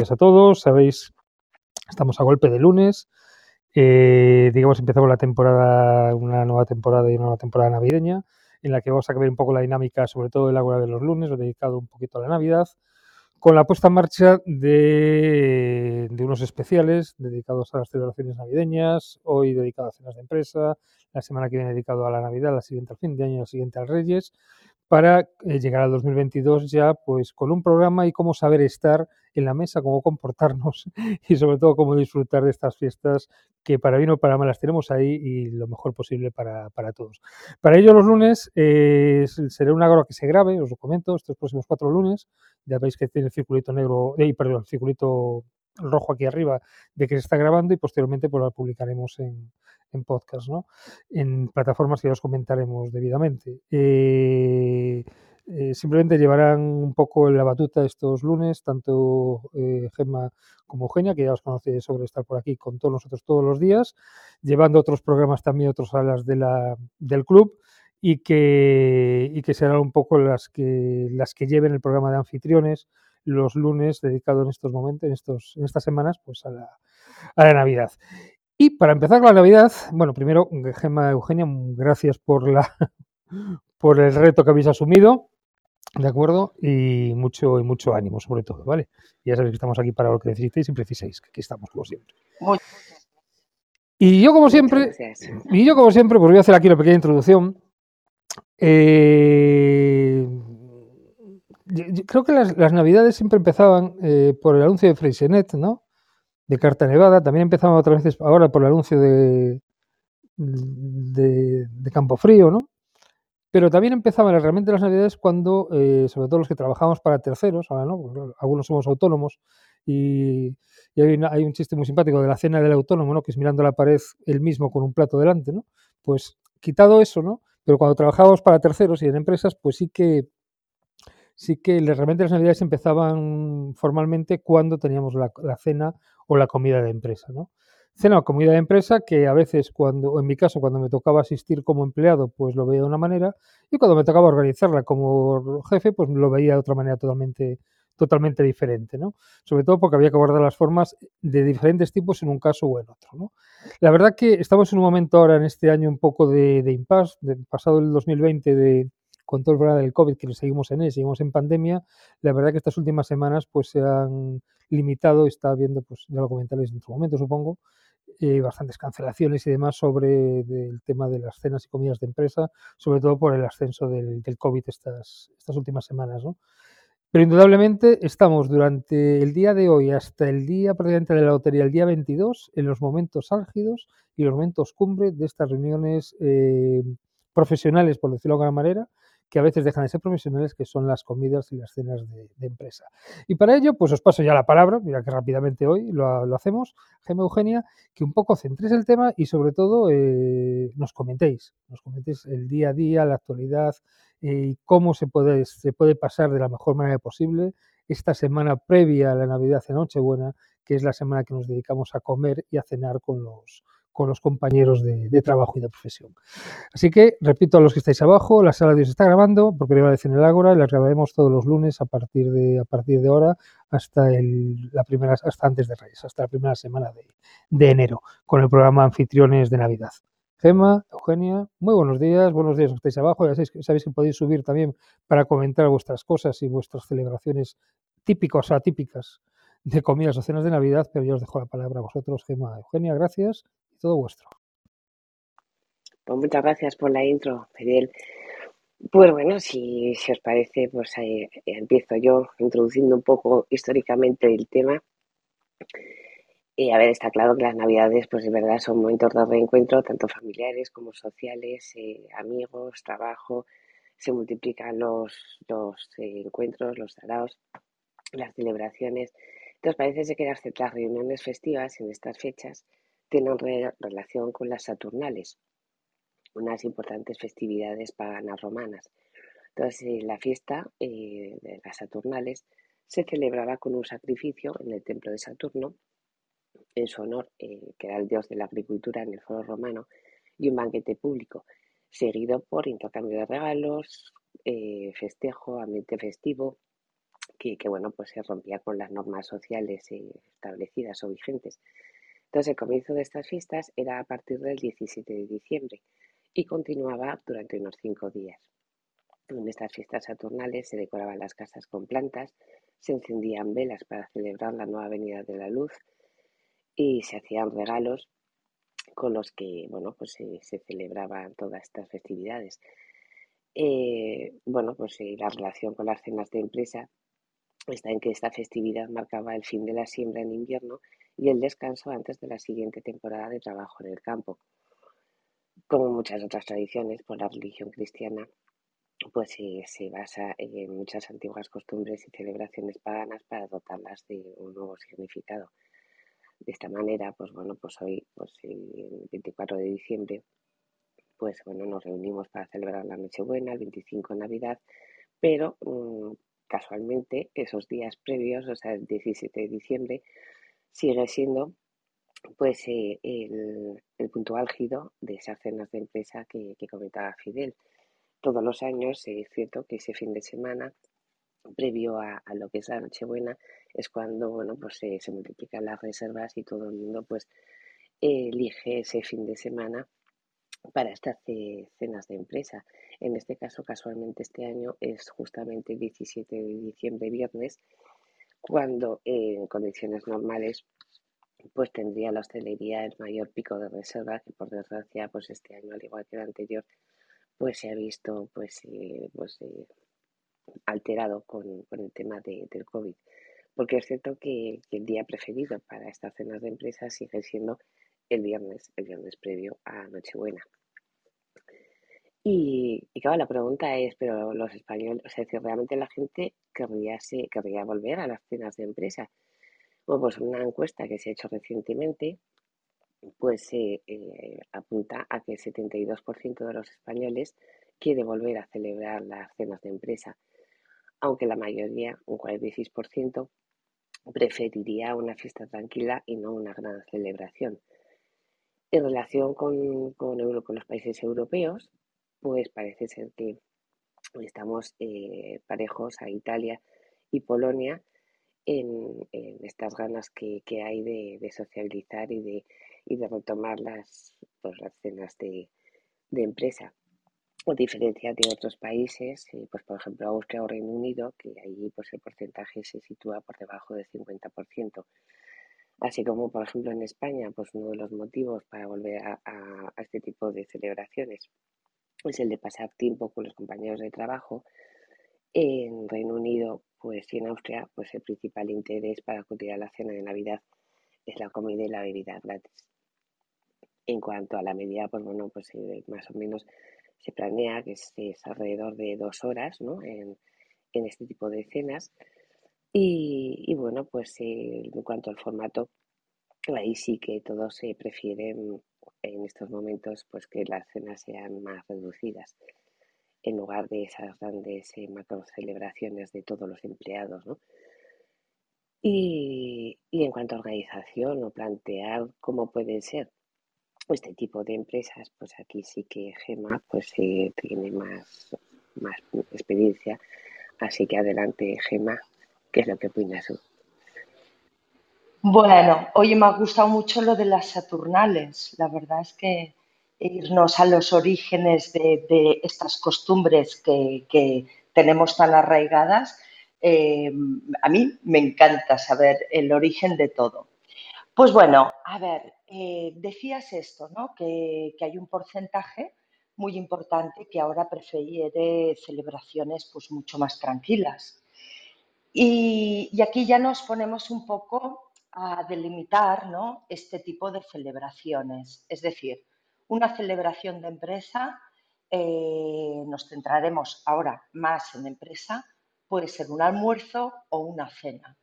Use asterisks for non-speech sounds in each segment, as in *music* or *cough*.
días a todos. Sabéis, estamos a golpe de lunes. Eh, digamos, empezamos la temporada, una nueva temporada y una nueva temporada navideña, en la que vamos a ver un poco la dinámica, sobre todo de la hora de los lunes, dedicado un poquito a la Navidad, con la puesta en marcha de, de, unos especiales dedicados a las celebraciones navideñas, hoy dedicado a cenas de empresa, la semana que viene dedicado a la Navidad, la siguiente al fin de año, la siguiente al Reyes, para eh, llegar al 2022 ya pues con un programa y cómo saber estar en la mesa, cómo comportarnos *laughs* y sobre todo cómo disfrutar de estas fiestas que para bien o para mal las tenemos ahí y lo mejor posible para, para todos. Para ello los lunes eh, será una hora que se grabe, os lo comento, estos próximos cuatro lunes, ya veis que tiene el circulito negro, eh, perdón, el circulito rojo aquí arriba de que se está grabando y posteriormente pues lo publicaremos en, en podcast, ¿no? En plataformas que ya os comentaremos debidamente. Eh, eh, simplemente llevarán un poco la batuta estos lunes, tanto eh, Gemma como Eugenia, que ya os conoce sobre estar por aquí con todos nosotros todos los días, llevando otros programas también, otras salas de la, del club y que, y que serán un poco las que, las que lleven el programa de anfitriones los lunes dedicado en estos momentos, en, estos, en estas semanas, pues a la, a la Navidad. Y para empezar con la Navidad, bueno, primero, Gemma Eugenia, gracias por, la, *laughs* por el reto que habéis asumido, ¿de acuerdo? Y mucho, y mucho ánimo, sobre todo, ¿vale? Ya sabéis que estamos aquí para lo que necesitéis y preciséis, que aquí estamos como siempre. Y yo como siempre, y yo como siempre, pues voy a hacer aquí una pequeña introducción. Eh, creo que las, las, navidades siempre empezaban eh, por el anuncio de Freixenet, ¿no? de Carta Nevada. También empezamos otras veces ahora por el anuncio de, de, Campo Frío, ¿no? Pero también empezaban realmente las navidades cuando, eh, sobre todo los que trabajamos para terceros, ahora no, algunos somos autónomos y, hay, un chiste muy simpático de la cena del autónomo, ¿no? Que es mirando la pared él mismo con un plato delante, ¿no? Pues quitado eso, ¿no? Pero cuando trabajábamos para terceros y en empresas, pues sí que sí que realmente las navidades empezaban formalmente cuando teníamos la, la cena o la comida de empresa, ¿no? Cena o comida de empresa que a veces cuando, en mi caso, cuando me tocaba asistir como empleado, pues lo veía de una manera y cuando me tocaba organizarla como jefe, pues lo veía de otra manera totalmente, totalmente diferente, ¿no? Sobre todo porque había que guardar las formas de diferentes tipos en un caso o en otro, ¿no? La verdad que estamos en un momento ahora en este año un poco de, impasse, pasado el 2020 de, con todo el problema del COVID, que seguimos en él, seguimos en pandemia, la verdad que estas últimas semanas pues se han limitado, está habiendo, pues ya lo comentaréis en otro momento supongo, eh, bastantes cancelaciones y demás sobre el tema de las cenas y comidas de empresa, sobre todo por el ascenso del, COVID estas, estas últimas semanas, ¿no? Pero indudablemente estamos durante el día de hoy hasta el día prácticamente de la lotería, el día 22, en los momentos álgidos y los momentos cumbre de estas reuniones eh, profesionales, por decirlo de alguna manera, que a veces dejan de ser profesionales, que son las comidas y las cenas de, empresa. Y para ello, pues os paso ya la palabra, mira que rápidamente hoy lo, hacemos, Gemma Eugenia, que un poco centréis el tema y sobre todo eh, nos comentéis, nos comentéis el día a día, la actualidad eh, y cómo se puede, se puede pasar de la mejor manera posible esta semana previa a la Navidad de Nochebuena, que es la semana que nos dedicamos a comer y a cenar con los, con los compañeros de, trabajo y de profesión. Así que, repito a los que estáis abajo, la sala de Dios está grabando por primera vez en el Ágora y la grabaremos todos los lunes a partir de, a partir de ahora hasta, el, la primera, hasta antes de Reyes, hasta la primera semana de, de enero, con el programa Anfitriones de Navidad. Gema, Eugenia, muy buenos días, buenos días estáis abajo, ya sabéis, sabéis, que podéis subir también para comentar vuestras cosas y vuestras celebraciones típicas o atípicas de comidas o cenas de Navidad, pero yo os dejo la palabra a vosotros, Gema, Eugenia, gracias todo vuestro. Pues muchas gracias por la intro, Fidel. Pues bueno, si, si os parece, pues ahí empiezo yo introduciendo un poco históricamente el tema. Y a ver, está claro que las navidades, pues de verdad son momentos de reencuentro, tanto familiares como sociales, eh, amigos, trabajo, se multiplican los, los eh, encuentros, los saraos, las celebraciones. Entonces parece que las, las reuniones festivas en estas fechas tienen relación con las Saturnales, unas importantes festividades paganas romanas. Entonces, eh, la fiesta eh, de las Saturnales se celebraba con un sacrificio en el templo de Saturno, en su honor, eh, que era el dios de la agricultura en el foro romano, y un banquete público, seguido por intercambio de regalos, festejo, ambiente festivo, que, bueno, pues se rompía con las normas sociales establecidas o vigentes. Entonces, el comienzo de estas fiestas era a partir del 17 de diciembre y continuaba durante unos cinco días. En estas fiestas saturnales se decoraban las casas con plantas, se encendían velas para celebrar la nueva venida de la luz y se hacían regalos con los que bueno, pues se, celebraban todas estas festividades. Eh, bueno, pues la relación con las cenas de empresa está en que esta festividad marcaba el fin de la siembra en invierno y el descanso antes de la siguiente temporada de trabajo en el campo. Como muchas otras tradiciones, por la religión cristiana, pues se basa en muchas antiguas costumbres y celebraciones paganas para dotarlas de un nuevo significado. De esta manera, pues bueno, pues hoy, pues el 24 de diciembre, pues bueno, nos reunimos para celebrar la Nochebuena, el 25 Navidad, pero mm, casualmente esos días previos, o sea, el 17 de diciembre, sigue siendo pues eh, el, punto álgido de esas cenas de empresa que, comentaba Fidel. Todos los años es cierto que ese fin de semana, previo a, lo que es la Nochebuena, es cuando bueno, pues se multiplican las reservas y todo el mundo pues elige ese fin de semana para estas cenas de empresa. En este caso, casualmente este año es justamente el 17 de diciembre, viernes, cuando en condiciones normales pues tendría la hostelería el mayor pico de reserva que por desgracia pues este año al igual que el anterior pues se ha visto pues, eh, pues eh, alterado con, el tema de, del COVID porque es cierto que, el día preferido para estas cenas de empresa sigue siendo el viernes, el viernes previo a Nochebuena. Y, y claro, la pregunta es, pero los españoles, o sea, si realmente la gente querría, se, querría volver a las cenas de empresa. Bueno, pues una encuesta que se ha hecho recientemente, pues eh, apunta a que el 72% de los españoles quiere volver a celebrar las cenas de empresa, aunque la mayoría, un 46%, preferiría una fiesta tranquila y no una gran celebración. En relación con, con, con los países europeos, pues parece ser que estamos eh, parejos a Italia y Polonia en, estas ganas que, hay de, sociabilizar y de, de retomar las, pues, las cenas de, empresa. A diferencia de otros países, eh, pues por ejemplo Austria o Reino Unido, que ahí pues el porcentaje se sitúa por debajo del 50%. Así como, por ejemplo, en España, pues uno de los motivos para volver a este tipo de celebraciones es el de pasar tiempo con los compañeros de trabajo. En Reino Unido, pues y en Austria, pues el principal interés para acudir la cena de Navidad es la comida y la bebida gratis. En cuanto a la medida, pues bueno, pues eh, más o menos se planea que es, alrededor de dos horas ¿no? en, este tipo de cenas. Y, bueno, pues eh, en cuanto al formato, ahí sí que todos se prefieren en estos momentos pues que las cenas sean más reducidas en lugar de esas grandes eh, macro celebraciones de todos los empleados, ¿no? Y, en cuanto a organización o plantear cómo pueden ser este tipo de empresas, pues aquí sí que Gema pues eh, tiene más, más experiencia. Así que adelante, Gema, ¿qué es lo que opinas tú? Bueno, oye, me ha gustado mucho lo de las Saturnales. La verdad es que irnos a los orígenes de, estas costumbres que, tenemos tan arraigadas, eh, a mí me encanta saber el origen de todo. Pues bueno, a ver, eh, decías esto, ¿no? Que, hay un porcentaje muy importante que ahora prefiere celebraciones pues mucho más tranquilas. Y, y aquí ya nos ponemos un poco a delimitar ¿no? este tipo de celebraciones. Es decir, una celebración de empresa, eh, nos centraremos ahora más en empresa, puede ser un almuerzo o una cena.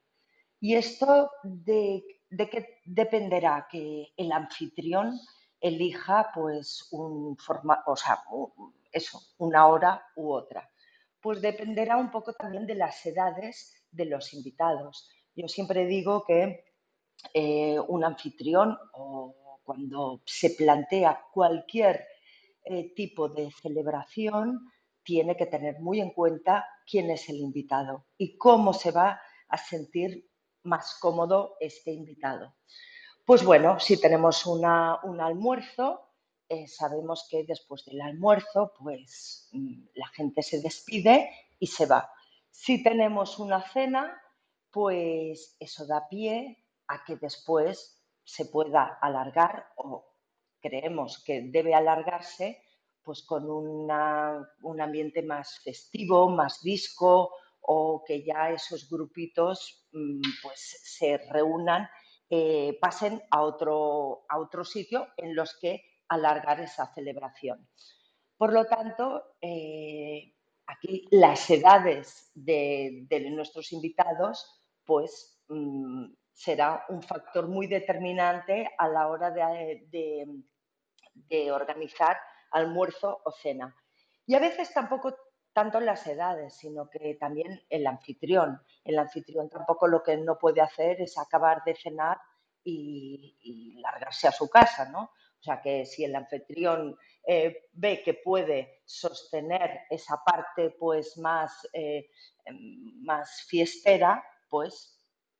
Y esto de, de qué dependerá que el anfitrión elija pues un forma, o sea, eso, una hora u otra. Pues dependerá un poco también de las edades de los invitados. Yo siempre digo que eh, un anfitrión o cuando se plantea cualquier eh, tipo de celebración, tiene que tener muy en cuenta quién es el invitado y cómo se va a sentir más cómodo este invitado. Pues bueno, si tenemos un almuerzo, eh, sabemos que después del almuerzo, pues mm, la gente se despide y se va. Si tenemos una cena, pues eso da pie a que después se pueda alargar o creemos que debe alargarse pues con un ambiente más festivo, más disco o que ya esos grupitos mm, pues se reúnan, eh, pasen a otro, a otro sitio en los que alargar esa celebración. Por lo tanto, eh, aquí las edades de, nuestros invitados, pues mm, será un factor muy determinante a la hora de, organizar almuerzo o cena. Y a veces tampoco tanto las edades, sino que también el anfitrión. El anfitrión tampoco lo que no puede hacer es acabar de cenar y, largarse a su casa, ¿no? O sea que si el anfitrión eh, ve que puede sostener esa parte pues más, eh, más fiestera, pues,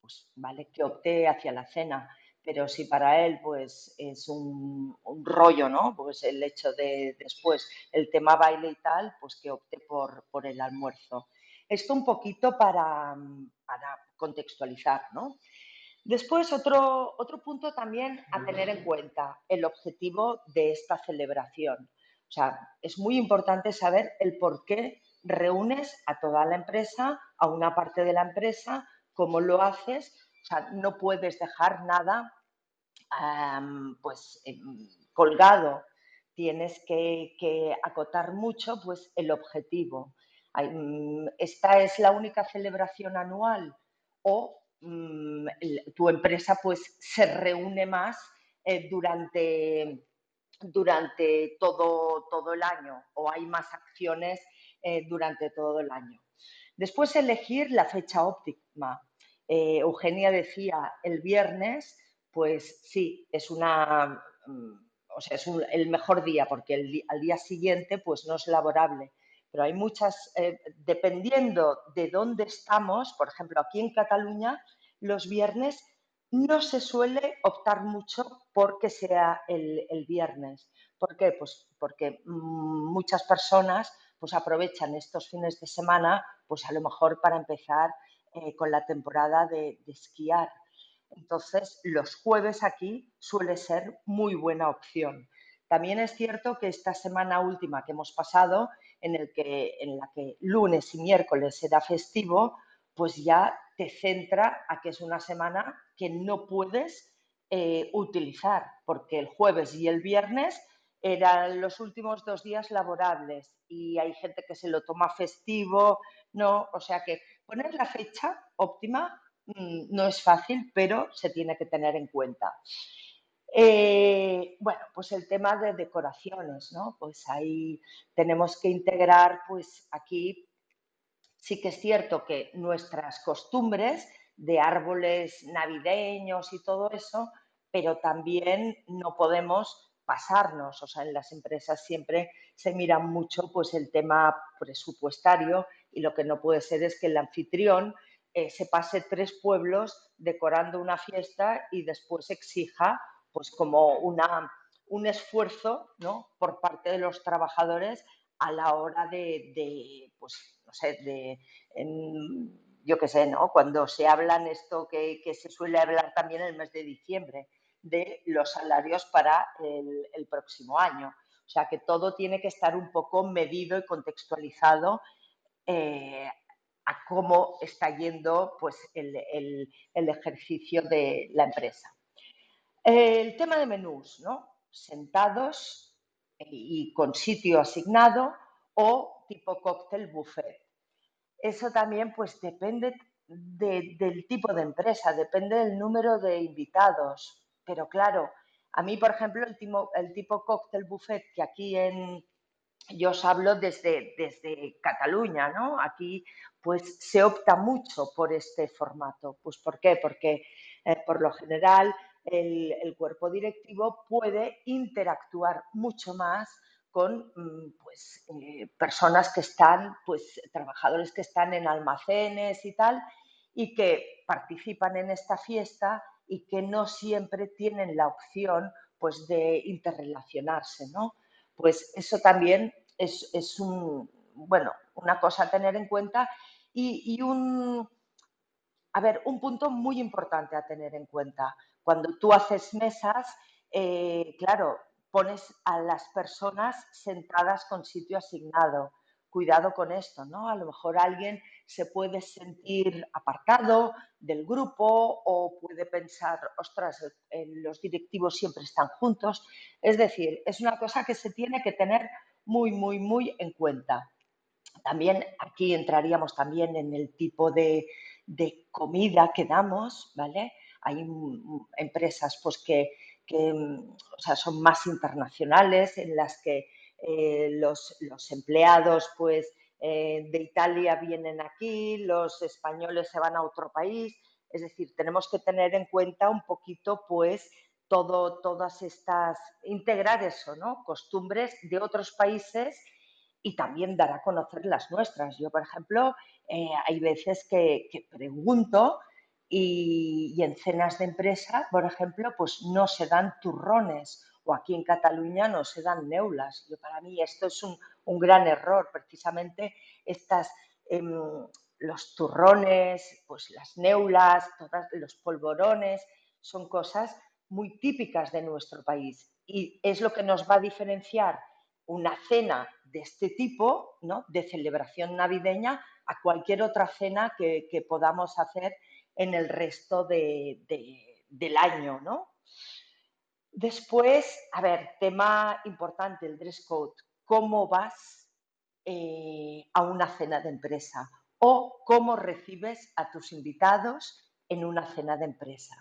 pues vale que opte hacia la cena pero si para él pues es un, rollo, ¿no? Pues el hecho de después el tema baile y tal, pues que opte por, por el almuerzo. Esto un poquito para, para contextualizar, ¿no? Después, otro, otro punto también a tener en cuenta, el objetivo de esta celebración. O sea, es muy importante saber el por qué reúnes a toda la empresa, a una parte de la empresa, cómo lo haces. O sea, no puedes dejar nada pues em, colgado, tienes que, acotar mucho pues el objetivo. Mm, esta es la única celebración anual o mm, tu empresa pues se reúne más eh, durante, durante todo, todo el año o hay más acciones eh, durante todo el año. Después elegir la fecha óptima. Eh, Eugenia decía el viernes, pues sí, es una, mm, o sea, es el mejor día porque el, al día siguiente pues no es laborable. Pero hay muchas, eh, dependiendo de dónde estamos, por ejemplo, aquí en Cataluña, los viernes no se suele optar mucho porque sea el, viernes. ¿Por qué? Pues porque mm, muchas personas pues aprovechan estos fines de semana, pues a lo mejor para empezar eh, con la temporada de esquiar. Entonces, los jueves aquí suele ser muy buena opción. También es cierto que esta semana última que hemos pasado, en, el que, en la que lunes y miércoles será festivo, pues ya te centra a que es una semana que no puedes eh, utilizar, porque el jueves y el viernes eran los últimos dos días laborables y hay gente que se lo toma festivo, no, o sea que poner la fecha óptima Mm, no es fácil, pero se tiene que tener en cuenta. Eh, bueno, pues el tema de decoraciones, ¿no? Pues ahí tenemos que integrar, pues aquí sí que es cierto que nuestras costumbres de árboles navideños y todo eso, pero también no podemos pasarnos, o sea, en las empresas siempre se mira mucho pues el tema presupuestario y lo que no puede ser es que el anfitrión eh, se pase tres pueblos decorando una fiesta y después exija pues como una, un esfuerzo ¿no? por parte de los trabajadores a la hora de, pues, no sé, de, yo qué sé, ¿no? Cuando se hablan esto que, se suele hablar también el mes de diciembre, de los salarios para el, próximo año. O sea que todo tiene que estar un poco medido y contextualizado eh, a cómo está yendo pues, el, ejercicio de la empresa. El tema de menús, ¿no? Sentados y con sitio asignado o tipo cóctel buffet. Eso también pues depende del tipo de empresa, depende del número de invitados. Pero claro, a mí, por ejemplo, el tipo, el cóctel buffet que aquí en, yo os hablo desde, desde Cataluña, ¿no? Aquí pues se opta mucho por este formato. Pues ¿por qué? Porque eh, por lo general el, cuerpo directivo puede interactuar mucho más con mm, pues, eh, personas que están, pues trabajadores que están en almacenes y tal, y que participan en esta fiesta y que no siempre tienen la opción pues de interrelacionarse, ¿no? Pues eso también es, un, bueno, una cosa a tener en cuenta y, un, a ver, un punto muy importante a tener en cuenta. Cuando tú haces mesas, eh, claro, pones a las personas sentadas con sitio asignado. Cuidado con esto, ¿no? A lo mejor alguien se puede sentir apartado del grupo o puede pensar, ostras, los directivos siempre están juntos. Es decir, es una cosa que se tiene que tener muy, muy, muy en cuenta. También aquí entraríamos también en el tipo de, comida que damos, ¿vale? Hay empresas pues que, son más internacionales en las que eh, los, los, empleados pues eh, de Italia vienen aquí, los españoles se van a otro país. Es decir, tenemos que tener en cuenta un poquito, pues, todo, todas estas, integrar eso, ¿no? Costumbres de otros países y también dar a conocer las nuestras. Yo, por ejemplo, eh, hay veces que, pregunto y, y, en cenas de empresa, por ejemplo, pues no se dan turrones o aquí en Cataluña no se dan neulas. Yo para mí esto es un, gran error, precisamente estas, em, los turrones, pues las neulas, todos los polvorones, son cosas muy típicas de nuestro país y es lo que nos va a diferenciar una cena de este tipo, ¿no? de celebración navideña, a cualquier otra cena que, podamos hacer en el resto del año, ¿no? Después, a ver, tema importante, el dress code. ¿Cómo vas eh, a una cena de empresa? O cómo recibes a tus invitados en una cena de empresa.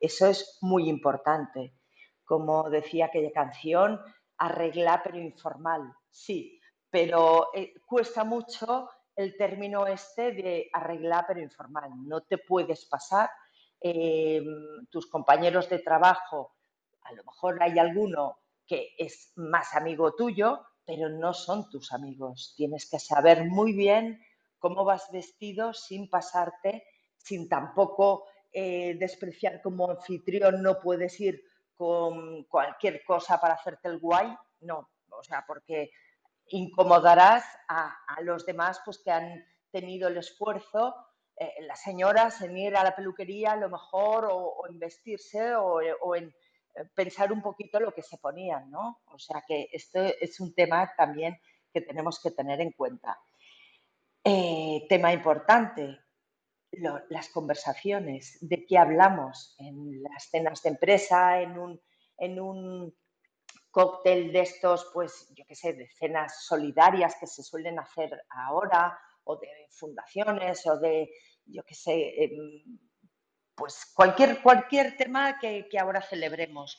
Eso es muy importante. Como decía aquella canción, arreglar pero informal. Sí, pero eh, cuesta mucho el término este de arreglar pero informal. No te puedes pasar. Eh, tus compañeros de trabajo a lo mejor hay alguno que es más amigo tuyo, pero no son tus amigos. Tienes que saber muy bien cómo vas vestido sin pasarte, sin tampoco eh, despreciar como anfitrión, no puedes ir con cualquier cosa para hacerte el guay, no, o sea, porque incomodarás a, los demás pues que han tenido el esfuerzo, eh, las señoras en ir a la peluquería a lo mejor o, en vestirse o en pensar un poquito lo que se ponían, ¿no? O sea que esto es un tema también que tenemos que tener en cuenta. Eh, tema importante, las conversaciones, de qué hablamos en las cenas de empresa, en un, en un cóctel de estos, pues yo qué sé, de cenas solidarias que se suelen hacer ahora, o de fundaciones, o de, yo qué sé, em, pues cualquier, cualquier tema que, ahora celebremos.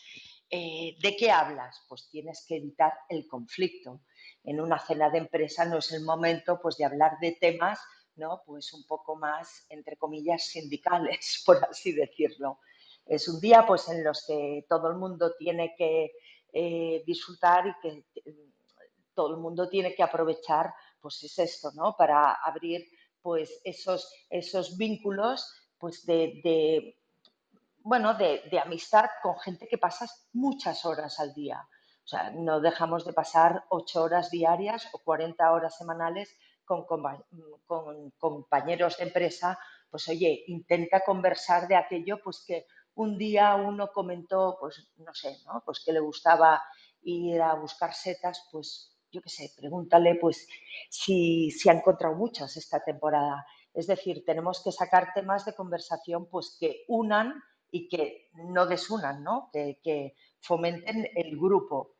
Eh, ¿De qué hablas? Pues tienes que evitar el conflicto. En una cena de empresa no es el momento pues, de hablar de temas ¿no? pues un poco más, entre comillas, sindicales, *laughs* por así decirlo. Es un día pues, en los que todo el mundo tiene que eh, disfrutar y que eh, todo el mundo tiene que aprovechar, pues es esto, ¿no? Para abrir pues esos, esos vínculos pues de, bueno, de, amistad con gente que pasas muchas horas al día. O sea, no dejamos de pasar ocho horas diarias o 40 horas semanales con, compañeros de empresa. Pues oye, intenta conversar de aquello pues que un día uno comentó, pues no sé, ¿no? Pues que le gustaba ir a buscar setas, pues yo qué sé, pregúntale pues si, si ha encontrado muchas esta temporada es decir, tenemos que sacar temas de conversación pues, que unan y que no desunan, ¿no? Que, fomenten el grupo.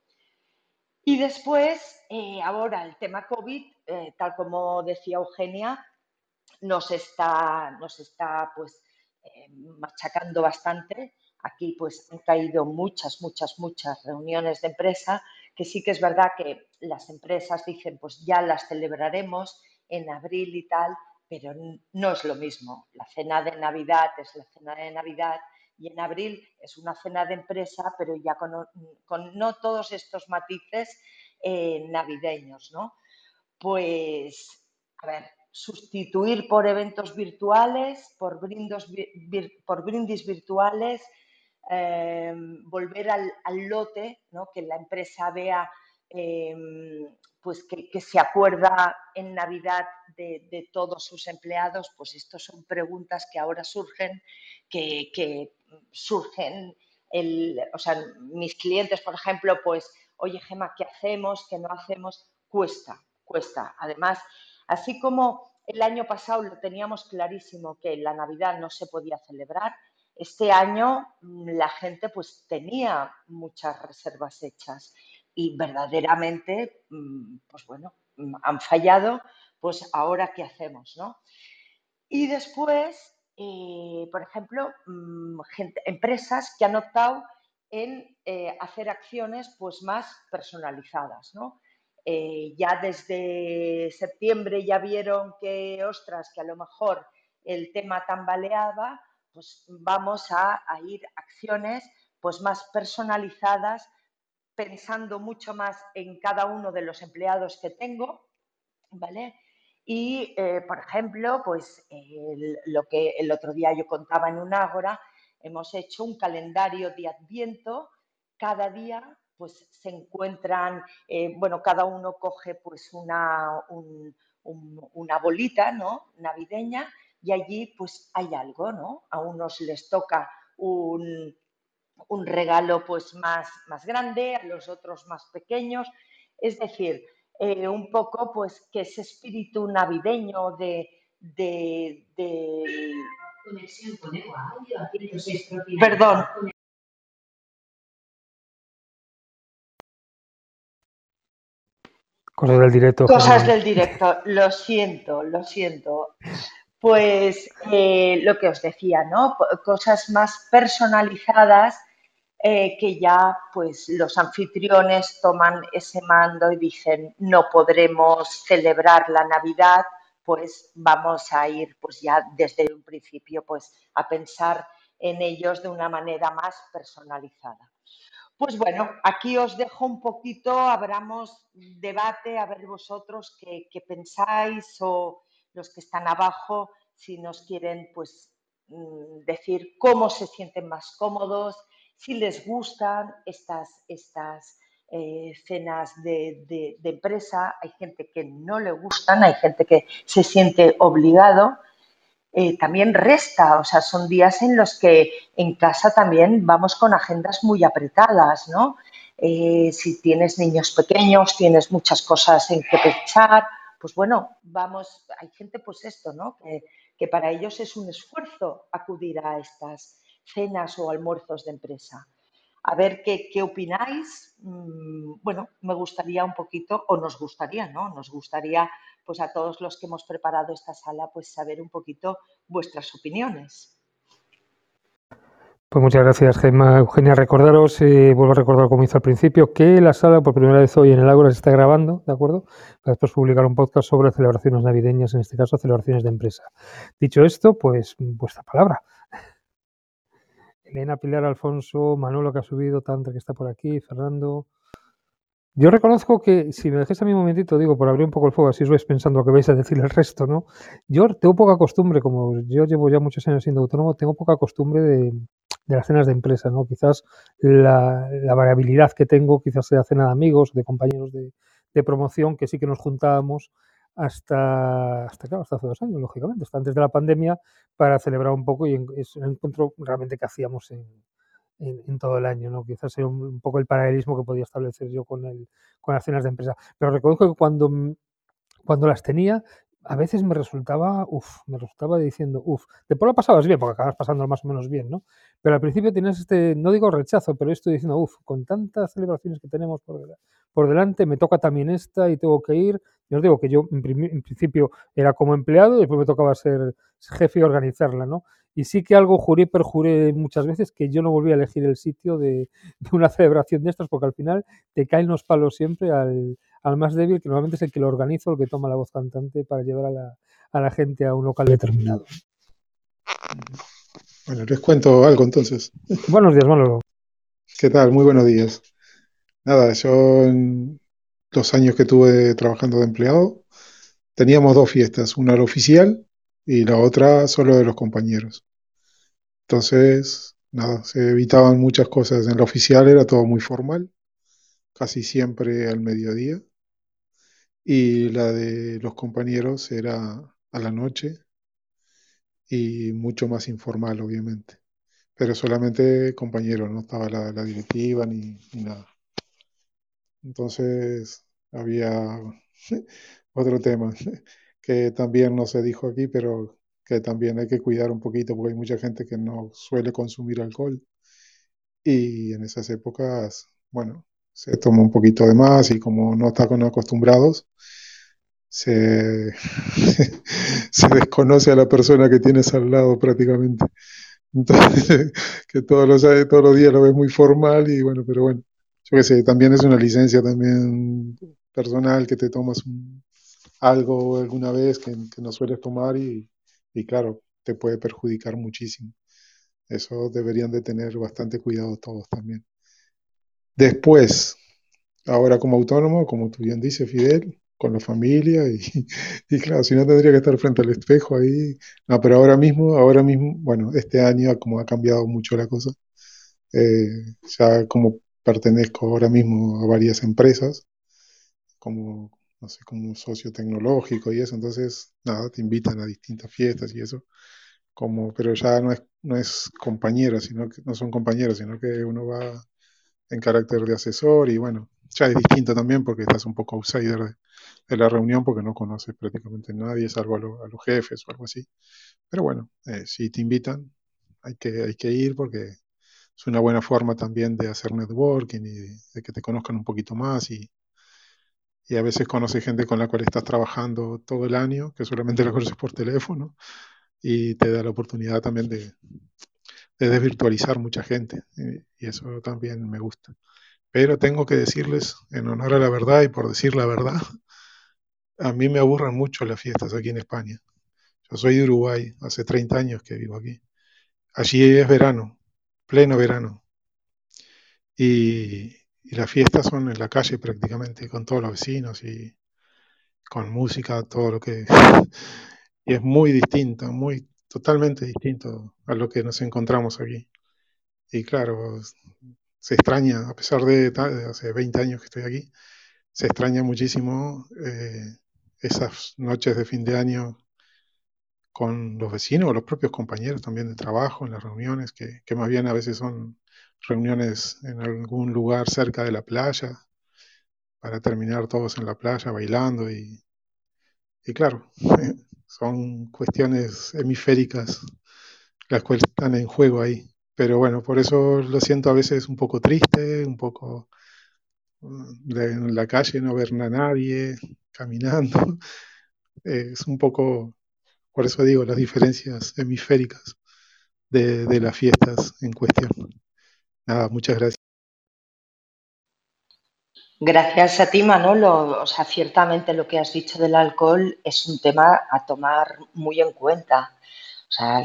Y después, eh, ahora el tema COVID, eh, tal como decía Eugenia, nos está, nos está pues, eh, machacando bastante. Aquí pues han caído muchas, muchas, muchas reuniones de empresa, que sí que es verdad que las empresas dicen pues ya las celebraremos en abril y tal, pero no es lo mismo. La cena de Navidad es la cena de Navidad y en abril es una cena de empresa, pero ya con, no todos estos matices eh, navideños, ¿no? Pues, a ver, sustituir por eventos virtuales, por, por brindis virtuales, em, volver al, lote, ¿no? que la empresa vea em, pues que, se acuerda en Navidad de, todos sus empleados, pues estas son preguntas que ahora surgen, que, surgen, o sea, mis clientes, por ejemplo, pues, oye Gema, ¿qué hacemos? ¿Qué no hacemos? Cuesta, cuesta. Además, así como el año pasado lo teníamos clarísimo que la Navidad no se podía celebrar, este año la gente pues tenía muchas reservas hechas y verdaderamente, mm, pues bueno, mm, han fallado, pues ahora qué hacemos, ¿no? Y después, eh, por ejemplo, mm, empresas que han optado en eh, hacer acciones pues más personalizadas, ¿no? Eh, ya desde septiembre ya vieron que, ostras, que a lo mejor el tema tambaleaba, pues vamos a, a ir acciones pues más personalizadas pensando mucho más en cada uno de los empleados que tengo, ¿vale? Y, eh, por ejemplo, pues lo que el otro día yo contaba en un ágora, hemos hecho un calendario de adviento, cada día pues se encuentran, eh, bueno, cada uno coge pues una, una bolita, ¿no? Navideña y allí pues hay algo, ¿no? A unos les toca un, un regalo pues más, más grande, a los otros más pequeños. Es decir, eh, un poco pues que ese espíritu navideño de... de, de... Conexión con audio, Perdón. Cosas del directo. Cosas del directo, lo siento, lo siento. Pues eh, lo que os decía, ¿no? Cosas más personalizadas eh, que ya pues los anfitriones toman ese mando y dicen no podremos celebrar la Navidad, pues vamos a ir pues ya desde un principio pues a pensar en ellos de una manera más personalizada. Pues bueno, aquí os dejo un poquito, abramos debate, a ver vosotros qué, qué pensáis o los que están abajo, si nos quieren pues mm, decir cómo se sienten más cómodos, si les gustan estas, estas eh, cenas de, empresa, hay gente que no le gustan, hay gente que se siente obligado. Eh, también resta, o sea, son días en los que en casa también vamos con agendas muy apretadas, ¿no? Eh, si tienes niños pequeños, tienes muchas cosas en que pensar, pues bueno, vamos, hay gente pues esto, ¿no? Que para ellos es un esfuerzo acudir a estas, cenas o almuerzos de empresa. A ver qué, qué opináis. Mm, bueno, me gustaría un poquito, o nos gustaría, ¿no? Nos gustaría, pues a todos los que hemos preparado esta sala, pues saber un poquito vuestras opiniones. Pues muchas gracias, Gemma. Eugenia, recordaros, eh, vuelvo a recordar como hice al principio, que la sala por primera vez hoy en el Ágora se está grabando, ¿de acuerdo? Para después publicar un podcast sobre celebraciones navideñas, en este caso celebraciones de empresa. Dicho esto, pues vuestra palabra. Elena, Pilar, Alfonso, Manolo que ha subido, Tantra que está por aquí, Fernando. Yo reconozco que, si me dejes a mí un momentito, digo, por abrir un poco el fuego, así os vais pensando lo que vais a decir el resto, ¿no? Yo tengo poca costumbre, como yo llevo ya muchos años siendo autónomo, tengo poca costumbre de, las cenas de empresa, ¿no? Quizás la, variabilidad que tengo, quizás sea cena de amigos, de compañeros de, de promoción, que sí que nos juntábamos hasta, hasta, claro, hasta hace dos años, lógicamente, hasta antes de la pandemia, para celebrar un poco y es un encuentro realmente que hacíamos en, en, todo el año, ¿no? Quizás era un, poco el paralelismo que podía establecer yo con, el, con las cenas de empresa. Pero reconozco que cuando, cuando las tenía, a veces me resultaba, uff, me resultaba diciendo, uff, después lo pasabas bien, porque acabas pasando más o menos bien, ¿no? Pero al principio tienes este, no digo rechazo, pero estoy diciendo, uff, con tantas celebraciones que tenemos por, por delante, me toca también esta y tengo que ir. Yo os digo que yo en, principio era como empleado y después me tocaba ser jefe y organizarla, ¿no? Y sí que algo juré, perjuré muchas veces que yo no volví a elegir el sitio *laughs* de, una celebración de estas, porque al final te caen los palos siempre al, más débil, que normalmente es el que lo organiza o el que toma la voz cantante para llevar a la, a la gente a un local determinado. Bueno, les cuento algo entonces. Buenos días, Manolo. ¿Qué tal? Muy buenos días. Nada, yo los años que tuve trabajando de empleado, teníamos dos fiestas, una era oficial y la otra solo de los compañeros. Entonces, nada, se evitaban muchas cosas. En la oficial era todo muy formal, casi siempre al mediodía, y la de los compañeros era a la noche y mucho más informal, obviamente. Pero solamente compañeros, no estaba la, directiva ni nada. Entonces, había *laughs* otro tema *laughs* que también no se dijo aquí, pero que también hay que cuidar un poquito porque hay mucha gente que no suele consumir alcohol y en esas épocas, bueno, se toma un poquito de más y como no están acostumbrados, se, *laughs* se desconoce a la persona que tienes al lado prácticamente. Entonces, que todos los, todos los días lo ves muy formal y bueno, pero bueno, yo qué sé, también es una licencia también personal que te tomas un, algo alguna vez que, que no sueles tomar y, y claro, te puede perjudicar muchísimo. Eso deberían de tener bastante cuidado todos también. Después, ahora como autónomo, como tú bien dices, Fidel, con la familia y, *laughs* y claro, si no tendría que estar frente al espejo ahí. No, pero ahora mismo, ahora mismo, bueno, este año como ha cambiado mucho la cosa, eh, ya como pertenezco ahora mismo a varias empresas, como, no sé, como socio tecnológico y eso, entonces, nada, te invitan a distintas fiestas y eso, como, pero ya no es, no es compañero, sino que no son compañeros, sino que uno va en carácter de asesor y bueno, ya es distinto también porque estás un poco outsider de, la reunión porque no conoces prácticamente a nadie, salvo a los jefes o algo así. Pero bueno, eh, si te invitan, hay que, hay que ir porque es una buena forma también de hacer networking y de, que te conozcan un poquito más y, y a veces conoces gente con la cual estás trabajando todo el año, que solamente la conoces por teléfono y te da la oportunidad también de, de desvirtualizar mucha gente y eso también me gusta. Pero tengo que decirles, en honor a la verdad y por decir la verdad, *laughs* a mí me aburren mucho las fiestas aquí en España. Yo soy de Uruguay, hace 30 años que vivo aquí. Allí es verano, pleno verano, y, las fiestas son en la calle prácticamente, con todos los vecinos y con música, todo lo que... *laughs* Y es muy distinto, muy totalmente distinto a lo que nos encontramos aquí. Y claro, se extraña, a pesar de, de hace 20 años que estoy aquí, se extraña muchísimo eh, esas noches de fin de año con los vecinos o los propios compañeros también de trabajo, en las reuniones, que, que más bien a veces son reuniones en algún lugar cerca de la playa, para terminar todos en la playa bailando y, y claro, *laughs* son cuestiones hemisféricas las cuales están en juego ahí. Pero bueno, por eso lo siento a veces un poco triste, un poco mm, de- en la calle no ver a nadie caminando. *laughs* Es un poco, por eso digo, las diferencias hemisféricas de, las fiestas en cuestión. Nada, muchas gracias. Gracias a ti, Manolo. O sea, ciertamente lo que has dicho del alcohol es un tema a tomar muy en cuenta. O sea,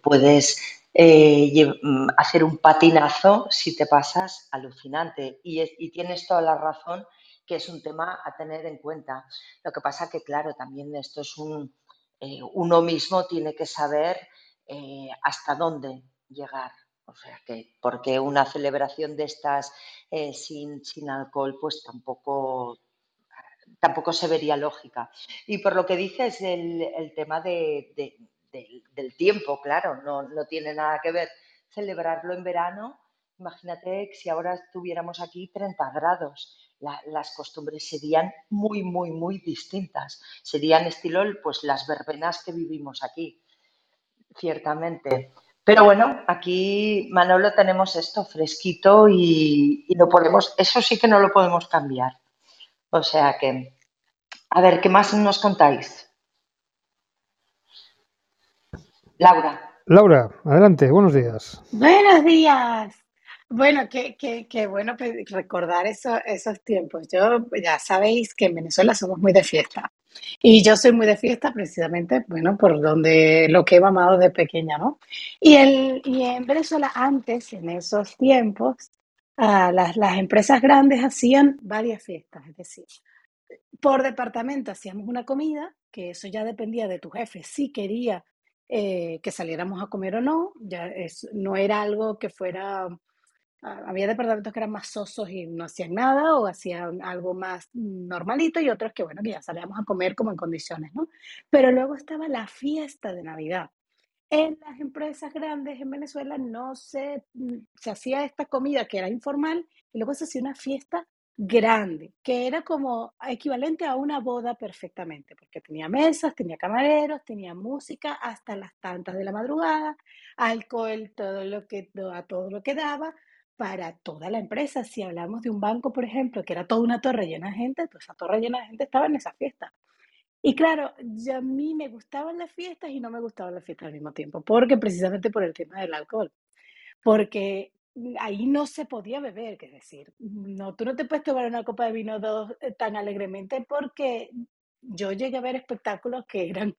puedes eh, mm, hacer un patinazo si te pasas alucinante. Y, y tienes toda la razón que es un tema a tener en cuenta. Lo que pasa que, claro, también esto es un... eh, uno mismo tiene que saber eh, hasta dónde llegar. O sea, que porque una celebración de estas eh, sin, sin alcohol, pues tampoco, tampoco se vería lógica. Y por lo que dices, el, el tema de, de- del, tiempo, claro, no, no tiene nada que ver celebrarlo en verano. Imagínate si ahora estuviéramos aquí 30 grados, la- las costumbres serían muy, muy, muy distintas. Serían estilo pues las verbenas que vivimos aquí, ciertamente. Pero bueno, aquí Manolo tenemos esto fresquito y, y no podemos, eso sí que no lo podemos cambiar. O sea que, a ver, ¿qué más nos contáis? Laura. Laura, adelante, buenos días. Buenos días. Bueno, qué bueno recordar eso- esos tiempos. Yo, ya sabéis que en Venezuela somos muy de fiesta. Y yo soy muy de fiesta precisamente, bueno, por donde lo que he mamado de pequeña, ¿no? Y, el, y en Venezuela antes, en esos tiempos, ah, las, las empresas grandes hacían varias fiestas, es decir, por departamento hacíamos una comida, que eso ya dependía de tu jefe, si quería eh, que saliéramos a comer o no, ya es, no era algo que fuera había departamentos que eran más sosos y no hacían nada o hacían algo más normalito y otros que, bueno, que ya salíamos a comer como en condiciones, ¿no? Pero luego estaba la fiesta de Navidad. En las empresas grandes en Venezuela no se, mm, se hacía esta comida que era informal y luego se hacía una fiesta grande, que era como equivalente a una boda perfectamente, porque tenía mesas, tenía camareros, tenía música hasta las tantas de la madrugada, alcohol, todo lo que, a todo lo que daba, para toda la empresa. Si hablamos de un banco, por ejemplo, que era toda una torre llena de gente, pues esa torre llena de gente estaba en esa fiesta. Y claro, a mí me gustaban las fiestas y no me gustaban las fiestas al mismo tiempo, porque precisamente por el tema del alcohol. Porque ahí no se podía beber, es decir, no, tú no te puedes tomar una copa de vino dos eh, tan alegremente porque yo llegué a ver espectáculos que eran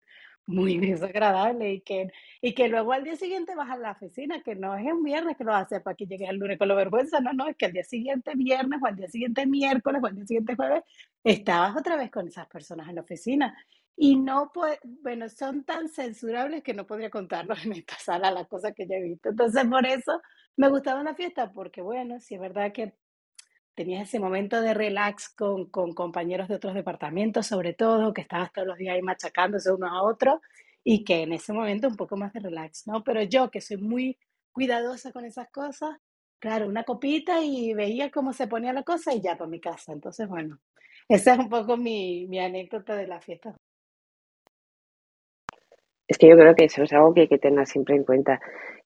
muy desagradable y que, y que luego al día siguiente vas a la oficina, que no es un viernes que lo haces para que llegues el lunes con la vergüenza, no, no, es que al día siguiente viernes o al día siguiente miércoles o al día siguiente jueves estabas otra vez con esas personas en la oficina. Y no, pues, bueno, son tan censurables que no podría contarlos *laughs* en esta sala las cosas que yo he visto. Entonces, por eso me gustaba la fiesta, porque bueno, si es verdad que tenías ese momento de relax con, con, compañeros de otros departamentos, sobre todo, que estabas todos los días ahí machacándose unos a otros y que en ese momento un poco más de relax, ¿no? Pero yo, que soy muy cuidadosa con esas cosas, claro, una copita y veía cómo se ponía la cosa y ya para mi casa. Entonces, bueno, esa es un poco mi, mi anécdota de la fiesta. Es que yo creo que eso es algo que hay que tener siempre en cuenta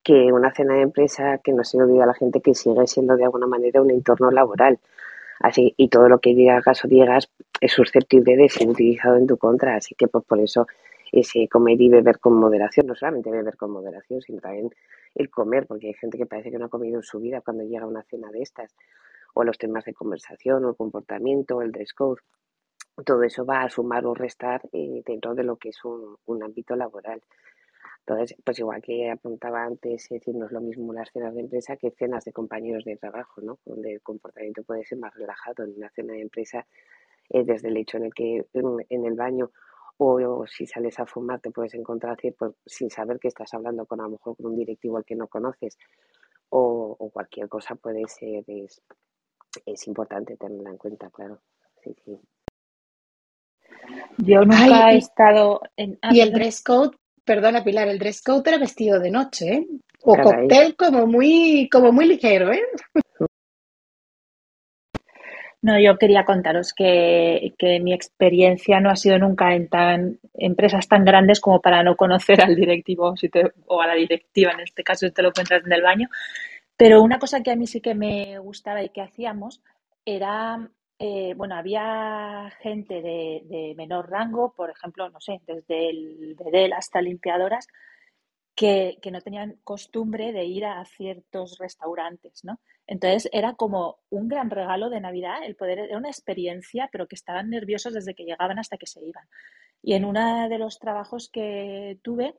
que una cena de empresa, que no se olvida a la gente que sigue siendo de alguna manera un entorno laboral. Así, y todo lo que digas o digas es susceptible de ser utilizado en tu contra. Así que pues por eso ese comer y beber con moderación, no solamente beber con moderación, sino también el comer, porque hay gente que parece que no ha comido en su vida cuando llega a una cena de estas, o los temas de conversación, o el comportamiento, o el dress code. Todo eso va a sumar o restar eh, dentro de lo que es un, un ámbito laboral. Entonces, pues igual que apuntaba antes, es decir, no es lo mismo las cenas de empresa que cenas de compañeros de trabajo, ¿no? Donde el comportamiento puede ser más relajado. En una cena de empresa, eh, desde el hecho en el que en, el baño o, si sales a fumar te puedes encontrar pues, sin saber que estás hablando con a lo mejor con un directivo al que no conoces o, cualquier cosa puede ser, es, es importante tenerla en cuenta, claro. Sí, sí. Yo nunca he estado en... y el dress code Perdona, Pilar, el dress code era vestido de noche, ¿eh? O cóctel como muy, como muy ligero, ¿eh? No, yo quería contaros que, mi experiencia no ha sido nunca en tan empresas tan grandes como para no conocer al directivo si o a la directiva, en este caso si te lo encuentras en el baño. Pero una cosa que a mí sí que me gustaba y que hacíamos era eh, bueno, había gente de, menor rango, por ejemplo, no sé, desde el bedel hasta limpiadoras, que, no tenían costumbre de ir a ciertos restaurantes, ¿no? Entonces era como un gran regalo de Navidad el poder, era una experiencia, pero que estaban nerviosos desde que llegaban hasta que se iban. Y en uno de los trabajos que tuve,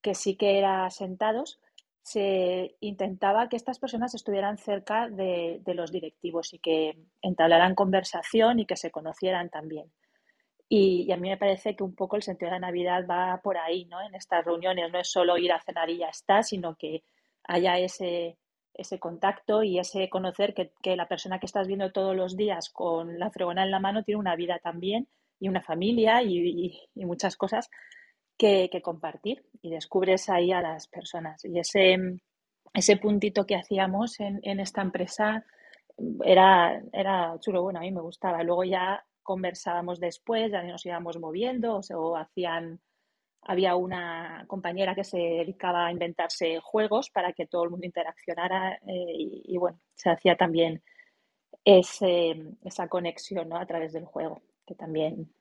que sí que era sentados, se intentaba que estas personas estuvieran cerca de, los directivos y que entablaran conversación y que se conocieran también. Y, a mí me parece que un poco el sentido de la Navidad va por ahí, ¿no? En estas reuniones no es solo ir a cenar y ya está, sino que haya ese, ese contacto y ese conocer que, la persona que estás viendo todos los días con la fregona en la mano tiene una vida también y una familia y muchas cosas que, compartir y descubres ahí a las personas. Y ese, ese puntito que hacíamos en, esta empresa era, era chulo, bueno, a mí me gustaba. Luego ya conversábamos después, ya nos íbamos moviendo o, hacían había una compañera que se dedicaba a inventarse juegos para que todo el mundo interaccionara eh, y, bueno, se hacía también ese, esa conexión ¿no? a través del juego, que también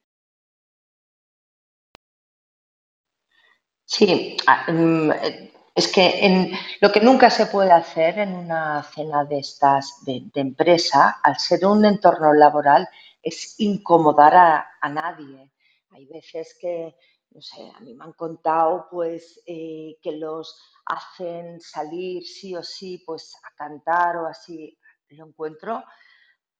Sí, ah, mm, eh, es que en, lo que nunca se puede hacer en una cena de estas de, empresa, al ser un entorno laboral, es incomodar a, nadie. Hay veces que, no sé, a mí me han contado pues eh, que los hacen salir sí o sí pues a cantar o así. Lo encuentro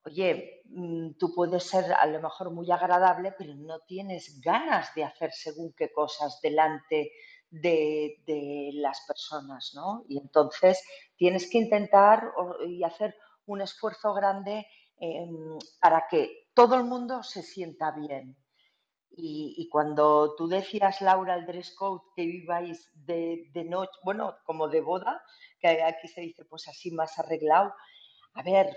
oye, mm, tú puedes ser a lo mejor muy agradable, pero no tienes ganas de hacer según qué cosas delante de, las personas, ¿no? Y entonces tienes que intentar y hacer un esfuerzo grande em, para que todo el mundo se sienta bien. Y, cuando tú decías, Laura, el dress code que viváis de, de noche, bueno, como de boda, que aquí se dice pues así más arreglado, a ver,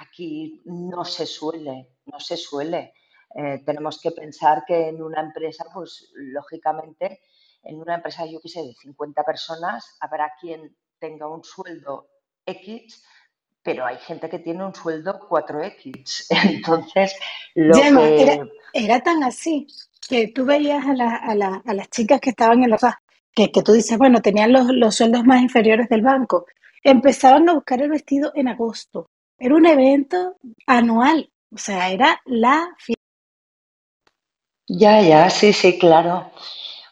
aquí no se suele, no se suele. Eh, tenemos que pensar que en una empresa, pues lógicamente, en una empresa, yo qué sé, de 50 personas, habrá quien tenga un sueldo X, pero hay gente que tiene un sueldo 4X. *laughs* Entonces, lo que... Era, tan así que tú veías a, las chicas que estaban en los... Que, que tú dices, bueno, tenían los, los sueldos más inferiores del banco. Empezaban a buscar el vestido en agosto. Era un evento anual, o sea, era la fiesta. Ya, ya, sí, sí, claro.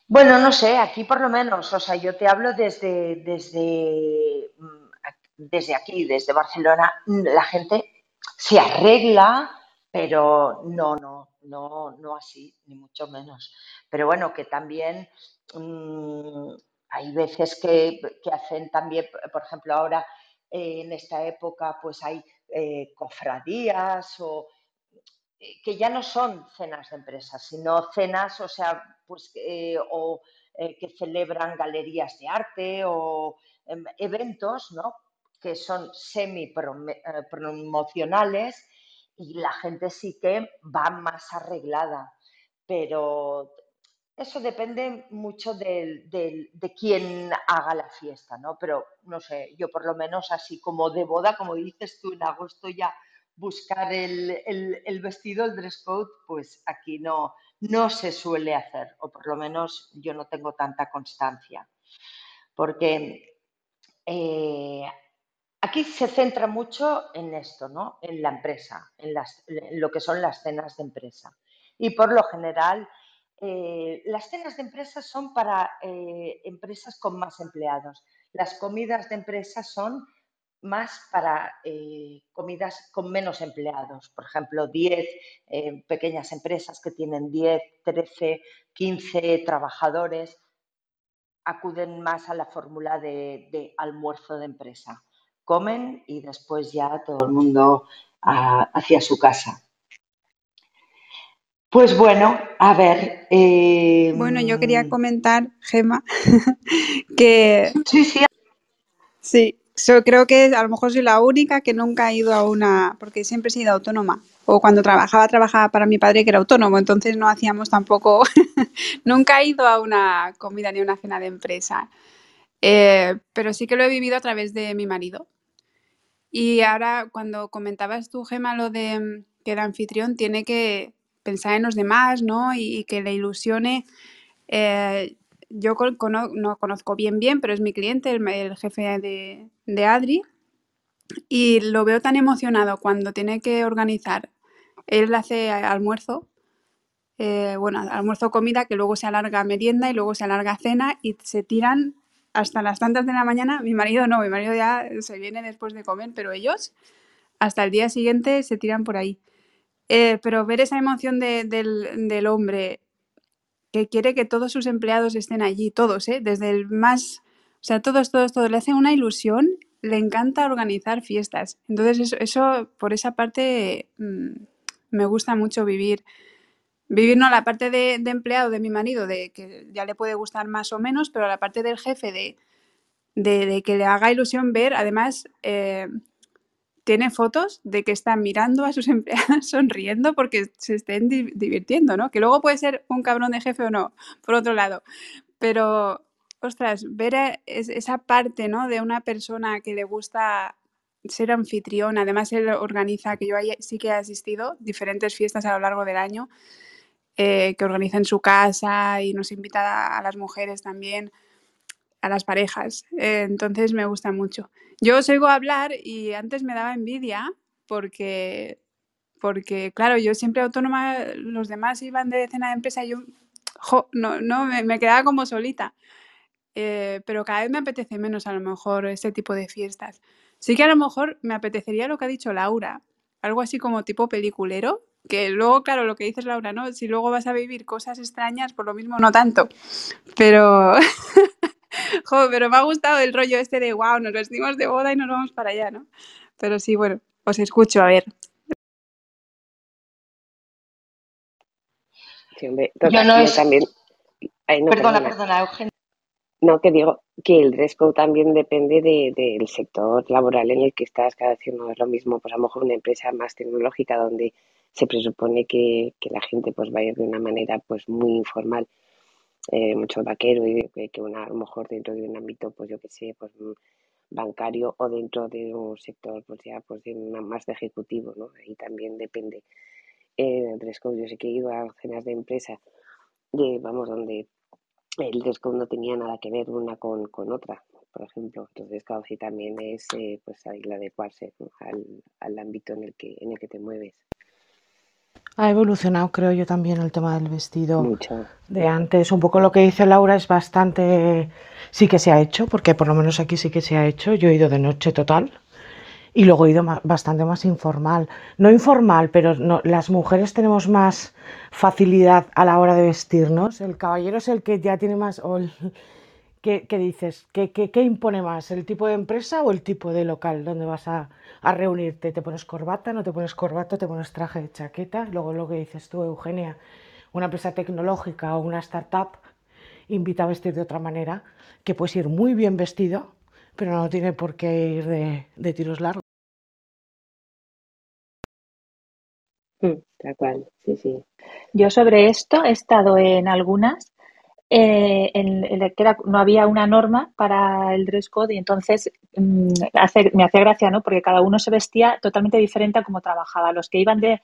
Bueno, no sé, aquí por lo menos, o sea, yo te hablo desde, desde, mm, desde aquí, desde Barcelona, la gente se arregla, pero no, no, no, no así, ni mucho menos. Pero bueno, que también mm, hay veces que, que, hacen también, por ejemplo, ahora eh, en esta época, pues hay eh, cofradías o eh, que ya no son cenas de empresas, sino cenas, o sea, pues o que celebran galerías de arte o em, eventos, ¿no? Que son semi promocionales y la gente sí que va más arreglada, pero eso depende mucho de, de, quién haga la fiesta, ¿no? Pero no sé, yo por lo menos así como de boda, como dices tú, en agosto ya buscar el, el, vestido, el dress code, pues aquí no, no se suele hacer, o por lo menos yo no tengo tanta constancia. Porque eh, aquí se centra mucho en esto, ¿no? En la empresa, en, las, en lo que son las cenas de empresa. Y por lo general eh, las cenas de empresas son para eh, empresas con más empleados. Las comidas de empresas son más para eh, comidas con menos empleados. Por ejemplo, 10 pequeñas empresas que tienen 10, 13, 15 trabajadores acuden más a la fórmula de, almuerzo de empresa. Comen y después ya todo el mundo ah, hacia su casa. Pues bueno, a ver. Eh, bueno, yo quería comentar, Gema, *laughs* que. Sí, sí. Sí, yo creo que a lo mejor soy la única que nunca ha ido a una. Porque siempre he sido autónoma. O cuando trabajaba, trabajaba para mi padre que era autónomo, entonces no hacíamos tampoco. *laughs* nunca he ido a una comida ni a una cena de empresa. Eh, pero sí que lo he vivido a través de mi marido. Y ahora, cuando comentabas tú, Gema, lo de mm, que el anfitrión tiene que pensar en los demás, ¿no? Y, que le ilusione. Eh, yo no conozco bien bien, pero es mi cliente, el, jefe de, Adri, y lo veo tan emocionado cuando tiene que organizar. Él hace almuerzo, eh, bueno, almuerzo comida, que luego se alarga merienda y luego se alarga cena y se tiran hasta las tantas de la mañana. Mi marido no, mi marido ya se viene después de comer, pero ellos hasta el día siguiente se tiran por ahí. Eh, pero ver esa emoción del, hombre que quiere que todos sus empleados estén allí, todos, ¿eh? desde el más, o sea, todos, todos, todos, le hace una ilusión, le encanta organizar fiestas. Entonces, eso, por esa parte, mm, me gusta mucho vivir. Vivir no la parte de, empleado de mi marido, de que ya le puede gustar más o menos, pero la parte del jefe de, de, que le haga ilusión ver, además, eh, tiene fotos de que están mirando a sus empleados *laughs* sonriendo porque se estén divirtiendo, ¿no? Que luego puede ser un cabrón de jefe o no, por otro lado. Pero, ostras, ver esa parte, ¿no? De una persona que le gusta ser anfitrión, además él organiza, que yo sí que he asistido, diferentes fiestas a lo largo del año, eh, que organiza en su casa y nos invita a las mujeres también a las parejas. Eh, entonces me gusta mucho. Yo os oigo hablar y antes me daba envidia porque, porque claro, yo siempre autónoma, los demás iban de cena de empresa y yo no, no me, quedaba como solita. Eh, pero cada vez me apetece menos a lo mejor este tipo de fiestas. Sí que a lo mejor me apetecería lo que ha dicho Laura, algo así como tipo peliculero, que luego, claro, lo que dices Laura, ¿no? Si luego vas a vivir cosas extrañas, por lo mismo no tanto. Pero, *laughs* *laughs* jo, pero me ha gustado el rollo este de, wow, nos vestimos de boda y nos vamos para allá, ¿no? Pero sí, bueno, os escucho, a ver. Sí, hombre, Yo no yo es... también. Ay, no, Perdona, perdona. perdona, Eugenia. No, que digo que el dress code también depende de, del sector laboral en el que estás. Cada vez no es lo mismo, pues a lo mejor una empresa más tecnológica donde se presupone que, que la gente pues va a ir de una manera pues muy informal, eh, mucho vaquero y que, una, a lo mejor dentro de un ámbito pues yo que sé, pues mm, bancario o dentro de un sector pues ya pues de una, más de ejecutivo, ¿no? Ahí también depende eh, el dress code. Yo sé que he ido a cenas de empresa, de, vamos, donde el dress code no tenía nada que ver una con, con otra, por ejemplo. Entonces, claro, sí también es eh, pues el adecuarse al, al ámbito en el que en el que te mueves. Ha evolucionado, creo yo, también el tema del vestido Mucho. de antes. Un poco lo que dice Laura es bastante... Sí que se ha hecho, porque por lo menos aquí sí que se ha hecho. Yo he ido de noche total y luego he ido bastante más informal. No informal, pero no- las mujeres tenemos más facilidad a la hora de vestirnos. El caballero es el que ya tiene más... o el- ¿Qué, dices? ¿Qué, qué, qué impone más? ¿El tipo de empresa o el tipo de local donde vas a, a reunirte? ¿Te pones corbata? ¿No te pones corbata? ¿Te pones traje de chaqueta? Luego lo que dices tú, Eugenia, una empresa tecnológica o una startup invita a vestir de otra manera, que puedes ir muy bien vestido, pero no tiene por qué ir de, tiros largos. Mm, sí, sí. Yo sobre esto he estado en algunas eh, no había una norma para el dress code y entonces mm, me hacía gracia, ¿no? Porque cada uno se vestía totalmente diferente a cómo trabajaba. Los que iban de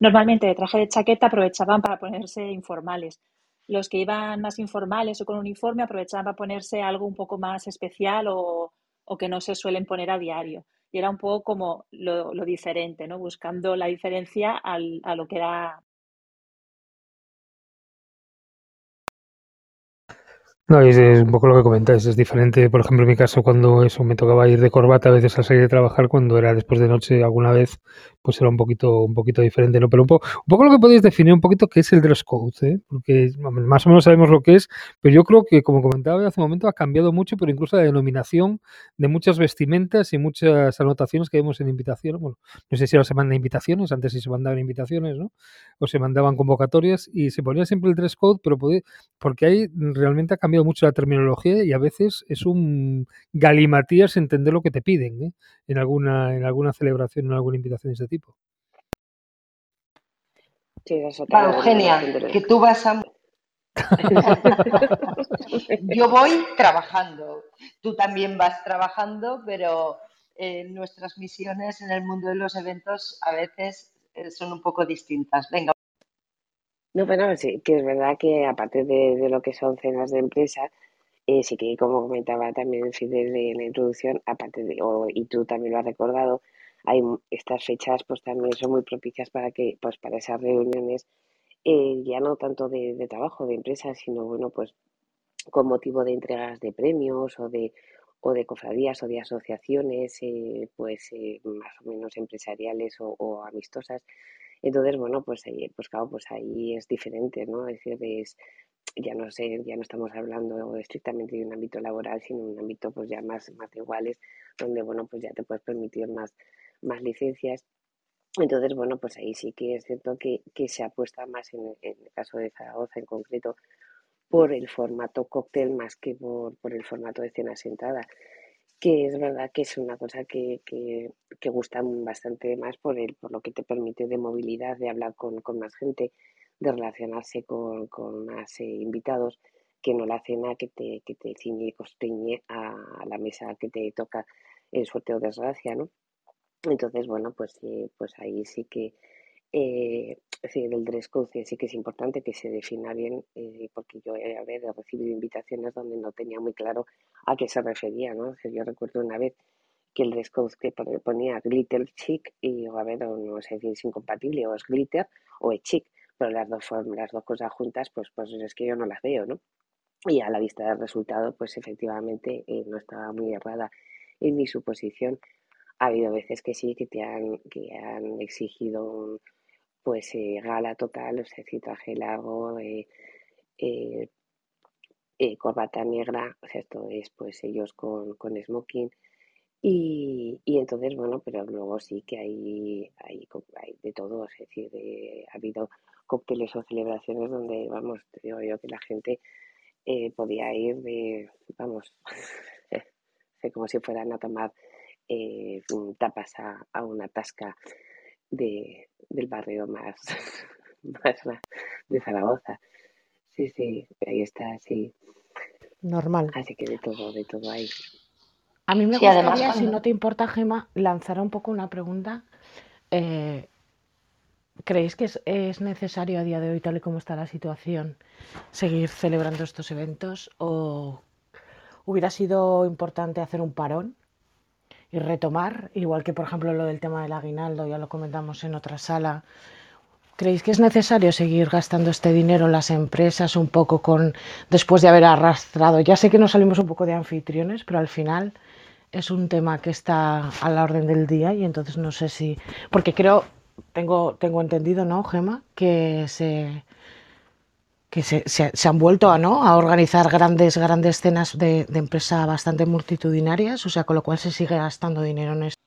normalmente de traje de chaqueta aprovechaban para ponerse informales. Los que iban más informales o con uniforme aprovechaban para ponerse algo un poco más especial o, o que no se suelen poner a diario. Y era un poco como lo, lo diferente, ¿no? Buscando la diferencia al- a lo que era No, es, un poco lo que comentáis, es diferente, por ejemplo, en mi caso, cuando eso me tocaba ir de corbata a veces al salir de trabajar, cuando era después de noche alguna vez, pues era un poquito, un poquito diferente, ¿no? Pero un, po- un poco lo que podéis definir un poquito qué es el dress code, ¿eh? Porque más o menos sabemos lo que es, pero yo creo que, como comentaba hace un momento, ha cambiado mucho, pero incluso la denominación de muchas vestimentas y muchas anotaciones que vemos en invitaciones, bueno, no sé si ahora se mandan invitaciones, antes sí se mandaban invitaciones, ¿no? O se mandaban convocatorias y se ponía siempre el dress code, pero podía, porque ahí realmente ha cambiado mucho la terminología y a veces es un galimatías entender lo que te piden ¿eh? en alguna en alguna celebración, en alguna invitación de ese tipo. Sí, esa es otra Va, Eugenia, denominación de lo- que tú vas a... *laughs* Yo voy trabajando, tú también vas trabajando, pero eh, nuestras misiones en el mundo de los eventos a veces eh, son un poco distintas. Venga. No, pero sí, que es verdad que aparte de, de lo que son cenas de empresa, eh, sí que como comentaba también Fidel en la introducción, aparte de, o- y tú también lo has recordado, hay estas fechas pues también son muy propicias para que, pues para esas reuniones, eh, ya no tanto de, de trabajo, de empresa, sino bueno, pues con motivo de entregas de premios o de, o de cofradías o de asociaciones, eh, pues eh, más o menos empresariales o, o amistosas. Entonces, bueno, pues, ahí- pues claro, pues ahí es diferente, ¿no? Es decir, es, ya no sé, ya no estamos hablando estrictamente de un ámbito laboral, sino un ámbito pues ya más, más de iguales, donde, bueno, pues ya te puedes permitir más, más licencias. Entonces, bueno, pues ahí sí que es cierto que, que se apuesta más en, en el caso de Zaragoza en concreto por el formato cóctel más que por, por el formato de cena sentada, que es verdad que es una cosa que, que, que gusta bastante más por, el, por lo que te permite de movilidad, de hablar con, con más gente, de relacionarse con, con más eh, invitados, que no la cena que te, que te ciñe y a la mesa que te toca el suerte o desgracia, ¿no? Entonces, bueno, pues, eh, pues ahí sí que eh, sí, el dress code sí que es importante que se defina bien, eh, porque yo he, a ver, he recibido invitaciones donde no tenía muy claro a qué se refería, ¿no? O sea, yo recuerdo una vez que el dress code que ponía glitter chic y a ver, no sé si es incompatible o es glitter o es chic, pero las dos, las dos cosas juntas, pues, pues es que yo no las veo, ¿no? Y a la vista del resultado, pues efectivamente eh, no estaba muy errada en mi suposición. ha habido veces que sí, que te han, que han exigido un, pues eh, gala total, o sea, si traje largo, eh, eh, corbata negra, esto es pues ellos con, con smoking. Y, y entonces, bueno, pero luego sí que hay, hay, hay de todo, es decir, de- ha habido cócteles o celebraciones donde, vamos, te digo yo que la gente podía ir de, vamos, *laughs* como si fueran a tomar tapas a una tasca de, del barrio más, *laughs* más de Zaragoza. Sí, sí, ahí está, sí. Normal. Así que de todo, de todo hay. A mí me Sí, además gustaría, si no te importa, Gema, lanzar un poco una pregunta. Eh, ¿creéis que es, es necesario a día de hoy, tal y como está la situación, seguir celebrando estos eventos? ¿O hubiera sido importante hacer un parón y retomar? Igual que, por ejemplo, lo del tema del aguinaldo, ya lo comentamos en otra sala. ¿Creéis que es necesario seguir gastando este dinero en las empresas un poco con después de haber arrastrado? Ya sé que nos salimos un poco de anfitriones, pero al final es un tema que está a la orden del día y entonces no sé si porque creo tengo tengo entendido, ¿no, Gema? Que se que se, se- se han vuelto a, ¿no? a organizar grandes grandes cenas de, de empresa bastante multitudinarias, o sea, con lo cual se sigue gastando dinero en esto.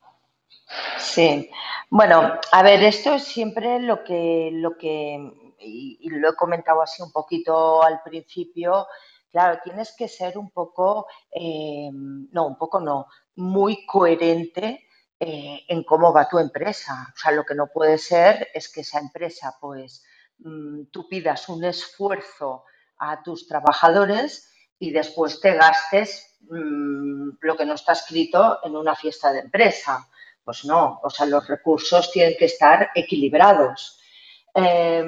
Sí, bueno, a ver, esto es siempre lo que, lo que, y, lo he comentado así un poquito al principio, claro, tienes que ser un poco, eh, no, un poco no, muy coherente eh, en cómo va tu empresa. O sea, lo que no puede ser es que esa empresa, pues, tú pidas un esfuerzo a tus trabajadores y después te gastes mm, lo que no está escrito en una fiesta de empresa. Pues no, o sea, los recursos tienen que estar equilibrados. Eh,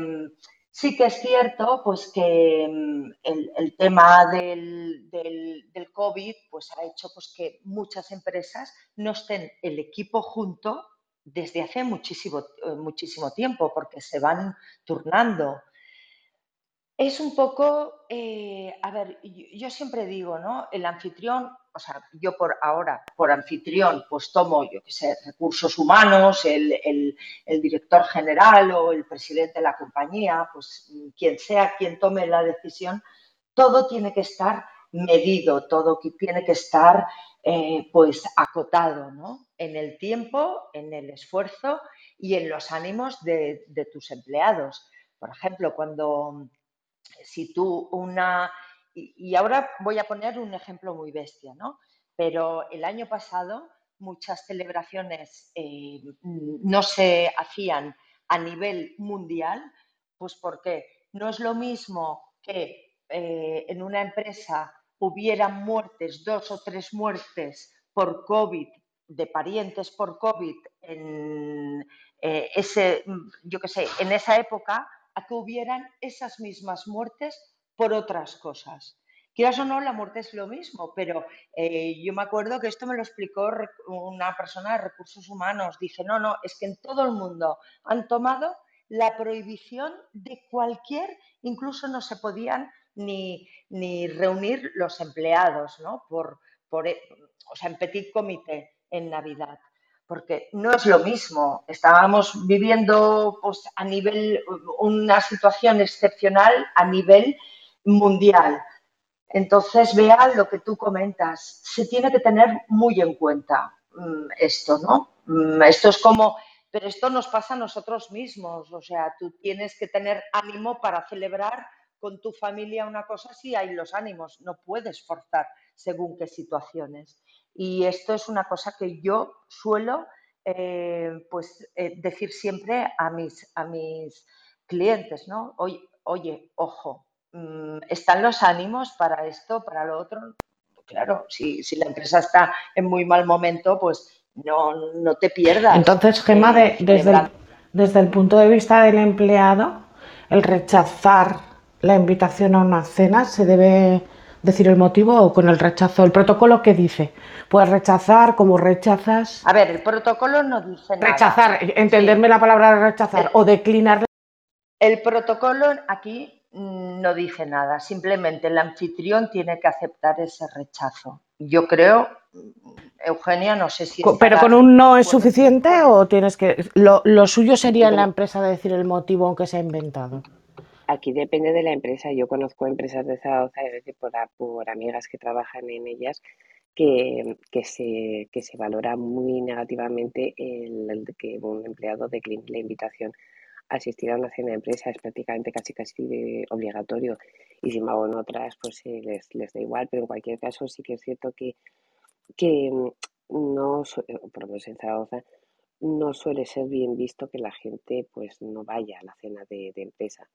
sí que es cierto, pues que mm, el, el tema del, del, del, COVID, pues ha hecho pues, que muchas empresas no estén el equipo junto desde hace muchísimo, muchísimo tiempo, porque se van turnando. Es un poco, eh, a ver, yo, yo, siempre digo, ¿no? El anfitrión, o sea, yo por ahora, por anfitrión, pues tomo, yo qué sé, recursos humanos, el, el, el, director general o el presidente de la compañía, pues quien sea quien tome la decisión, todo tiene que estar medido, todo tiene que estar, eh, pues, acotado, ¿no? En el tiempo, en el esfuerzo y en los ánimos de, de tus empleados. Por ejemplo, cuando si tú una... Y, ahora voy a poner un ejemplo muy bestia, ¿no? Pero el año pasado muchas celebraciones eh, no se hacían a nivel mundial, pues porque no es lo mismo que eh, en una empresa hubiera muertes, dos o tres muertes por COVID, de parientes por COVID en eh, ese, yo qué sé, en esa época, a que hubieran esas mismas muertes por otras cosas. Quieras o no, la muerte es lo mismo, pero eh, yo me acuerdo que esto me lo explicó una persona de recursos humanos. Dice, no, no, es que en todo el mundo han tomado la prohibición de cualquier, incluso no se podían ni, ni reunir los empleados, ¿no? Por, por, o sea, en petit comité en Navidad porque no es lo mismo. Estábamos viviendo pues, a nivel, una situación excepcional a nivel mundial. Entonces, vea lo que tú comentas. Se tiene que tener muy en cuenta esto, ¿no? Esto es como, pero esto nos pasa a nosotros mismos. O sea, tú tienes que tener ánimo para celebrar con tu familia una cosa si hay los ánimos. No puedes forzar según qué situaciones. Y esto es una cosa que yo suelo eh, pues, eh, decir siempre a mis, a mis clientes, ¿no? Oye, oye ojo, mmm, ¿están los ánimos para esto, para lo otro? Claro, si, si, la empresa está en muy mal momento, pues no, no te pierdas. Entonces, Gemma, de, desde, el, desde el punto de vista del empleado, el rechazar la invitación a una cena se debe decir el motivo o con el rechazo? ¿El protocolo qué dice? Puedes rechazar, como rechazas. A ver, el protocolo no dice nada. Rechazar, entenderme sí. la palabra rechazar el, o declinar. El protocolo aquí no dice nada, simplemente el anfitrión tiene que aceptar ese rechazo. Yo creo Eugenia, no sé si... ¿Pero con un no es suficiente o tienes que... Lo, lo suyo sería en la empresa decir el motivo aunque se ha inventado? Aquí depende de la empresa. Yo conozco empresas de Zaragoza, por, por amigas que trabajan en ellas, que, que, se, que se valora muy negativamente el, que un empleado decline la invitación a asistir a una cena de empresa. Es prácticamente casi casi obligatorio. Y si me hago en otras, pues les, les da igual. Pero en cualquier caso sí que es cierto que, que no, por lo menos en Zaragoza, no suele ser bien visto que la gente pues no vaya a la cena de, de empresa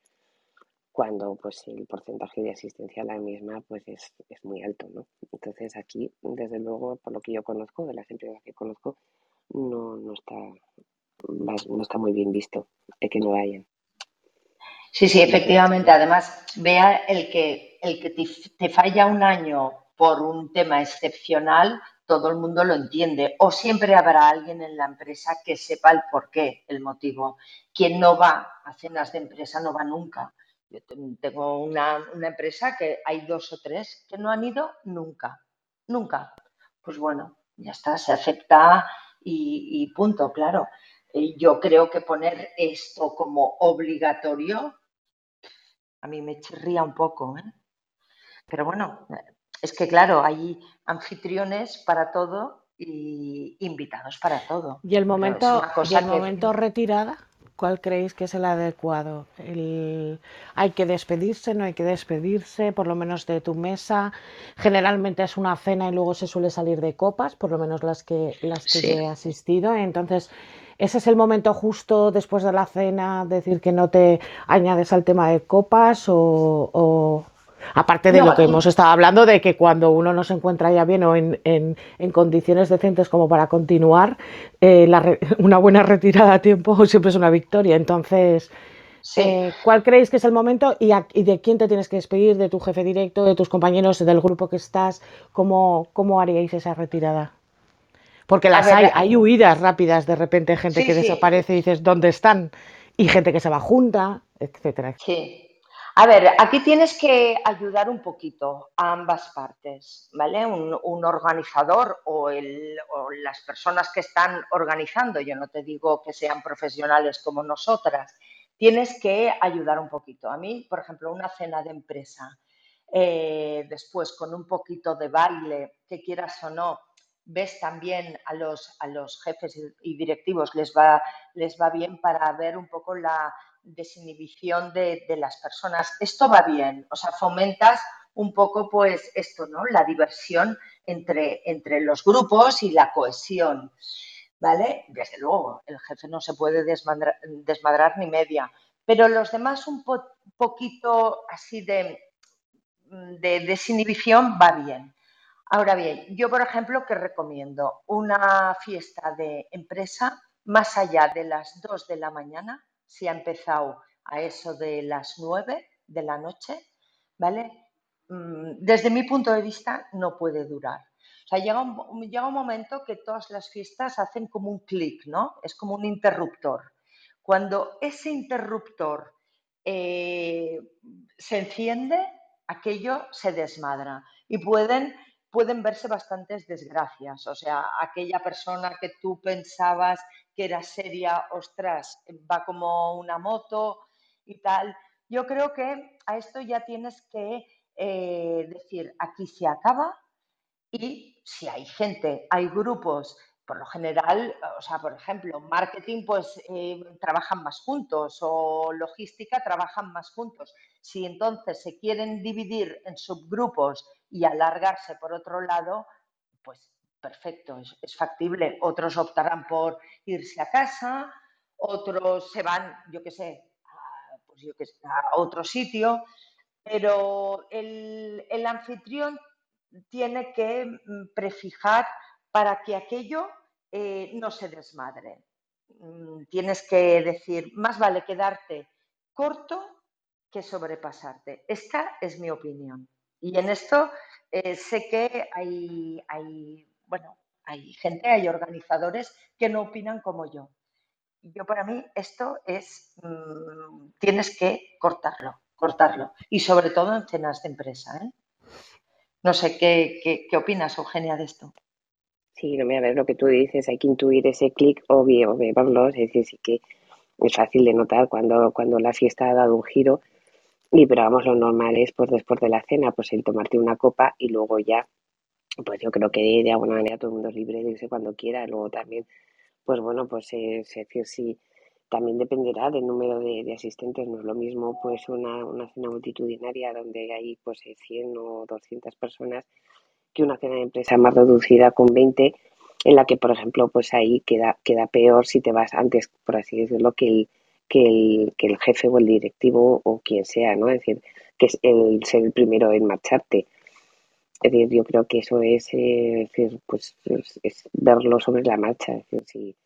cuando pues el porcentaje de asistencia a la misma pues es, es, muy alto, ¿no? Entonces aquí, desde luego, por lo que yo conozco, de las empresas que conozco, no, no está no está muy bien visto de que no vayan. Sí, sí, efectivamente. Además, vea el que el que te, falla un año por un tema excepcional, todo el mundo lo entiende. O siempre habrá alguien en la empresa que sepa el porqué, el motivo. Quien no va a cenas de empresa no va nunca. Yo tengo una, empresa que hay dos o tres que no han ido nunca, nunca. Pues bueno, ya está, se acepta y, punto, claro. Eh, yo creo que poner esto como obligatorio a mí me chirría un poco. ¿eh? Pero bueno, es que claro, hay anfitriones para todo y invitados para todo. ¿Y el momento, ¿y el momento retirada? ¿Cuál creéis que es el adecuado? ¿Hay que despedirse? ¿No hay que despedirse? Por lo menos de tu mesa. Generalmente es una cena y luego se suele salir de copas, por lo menos las que, las que he asistido. Entonces, ¿ese es el momento justo después de la cena, decir que no te añades al tema de copas o, Aparte de lo que hemos estado hablando, de que cuando uno no se encuentra ya bien o en, en, condiciones decentes como para continuar, eh, *laughs* una buena retirada a tiempo *laughs* siempre es una victoria. Entonces, eh, ¿cuál creéis que es el momento y, y, de quién te tienes que despedir? ¿De tu jefe directo, de tus compañeros, del grupo que estás? ¿Cómo, cómo haríais esa retirada? Porque las hay, hay huidas rápidas, de repente gente que desaparece y dices, ¿dónde están? Y gente que se va junta, etcétera. Sí. A ver, aquí tienes que ayudar un poquito a ambas partes, ¿vale? Un, organizador o, las personas que están organizando, yo no te digo que sean profesionales como nosotras, tienes que ayudar un poquito. A mí, por ejemplo, una cena de empresa, eh, después con un poquito de baile, que quieras o no, ves también a los, a los jefes y directivos, les va, les va bien para ver un poco la, desinhibición de, de, las personas. Esto va bien, o sea, fomentas un poco pues esto, ¿no? La diversión entre, entre los grupos y la cohesión, ¿vale? Desde luego, el jefe no se puede desmadrar, ni media, pero los demás un poquito así de, de desinhibición va bien. Ahora bien, yo por ejemplo que recomiendo una fiesta de empresa más allá de las 2 de la mañana, si ha empezado a eso de las nueve de la noche, ¿vale? Mm, desde mi punto de vista no puede durar. O sea, llega un, llega un momento que todas las fiestas hacen como un clic, ¿no? Es como un interruptor. Cuando ese interruptor eh, se enciende, aquello se desmadra y pueden, pueden verse bastantes desgracias. O sea, aquella persona que tú pensabas que era seria, ostras, va como una moto y tal. Yo creo que a esto ya tienes que eh, decir, aquí se acaba y si hay gente, hay grupos, por lo general, o sea, por ejemplo, marketing, pues eh, trabajan más juntos o logística trabajan más juntos. Si entonces se quieren dividir en subgrupos y alargarse por otro lado, pues perfecto, es, factible. Otros optarán por irse a casa, otros se van, yo qué sé, pues yo a otro sitio, pero el, anfitrión tiene que mm, prefijar para que aquello eh, no se desmadre. Mm, tienes que decir, más vale quedarte corto que sobrepasarte. Esta es mi opinión. Y en esto eh, sé que hay, hay bueno, hay gente, hay organizadores que no opinan como yo. Yo para mí esto es, mm, tienes que cortarlo, cortarlo. Y sobre todo en cenas de empresa. ¿eh? No sé, ¿qué, qué, opinas, Eugenia, de esto? Sí, no, mira, a ver lo que tú dices, hay que intuir ese clic o, bien, o verlo, es decir, sí que es fácil de notar cuando, cuando la fiesta ha dado un giro y pero vamos, lo normal es pues después de la cena, pues el tomarte una copa y luego ya, pues yo creo que de alguna manera todo el mundo es libre de irse cuando quiera, luego también, pues bueno, pues es decir, sí, también dependerá del número de, de asistentes, no es lo mismo pues una, una cena multitudinaria donde hay pues 100 o 200 personas que una cena de empresa más reducida con 20 en la que, por ejemplo, pues ahí queda, queda peor si te vas antes, por así decirlo, que el, que el, que el jefe o el directivo o quien sea, ¿no? Es decir, que es el ser el primero en marcharte. Es decir, yo creo que eso es, eh, decir, pues, es, es verlo sobre la marcha. Es decir, si,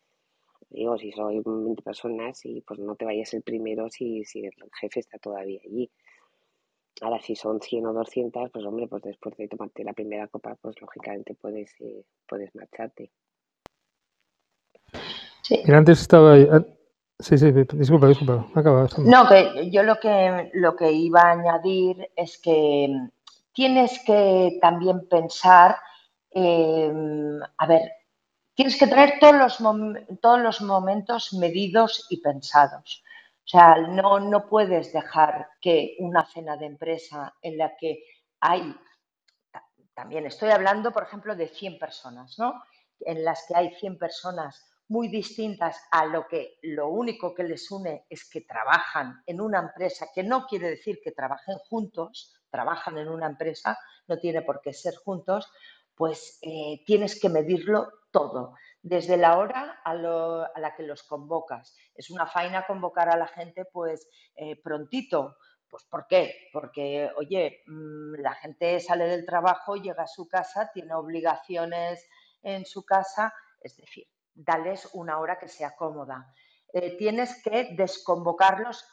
digo, si soy 20 personas y pues no te vayas el primero si, si el jefe está todavía allí. Ahora, si son 100 o 200, pues hombre, pues después de tomarte la primera copa, pues lógicamente puedes, eh, puedes marcharte. Sí. Mira, antes estaba... Sí, sí, disculpa, disculpa. No, que yo lo que, lo que iba a añadir es que mm, tienes que también pensar, eh, a ver, tienes que tener todos los, todos los momentos medidos y pensados. O sea, no, no puedes dejar que una cena de empresa en la que hay, ta- también estoy hablando, por ejemplo, de 100 personas, ¿no? En las que hay 100 personas muy distintas a lo que lo único que les une es que trabajan en una empresa, que no quiere decir que trabajen juntos, trabajan en una empresa, no tiene por qué ser juntos, pues eh, tienes que medirlo todo, desde la hora a, la que los convocas. Es una faena convocar a la gente pues eh, prontito. Pues ¿por qué? Porque, oye, mm, la gente sale del trabajo, llega a su casa, tiene obligaciones en su casa, es decir, dales una hora que sea cómoda. Eh, tienes que desconvocarlos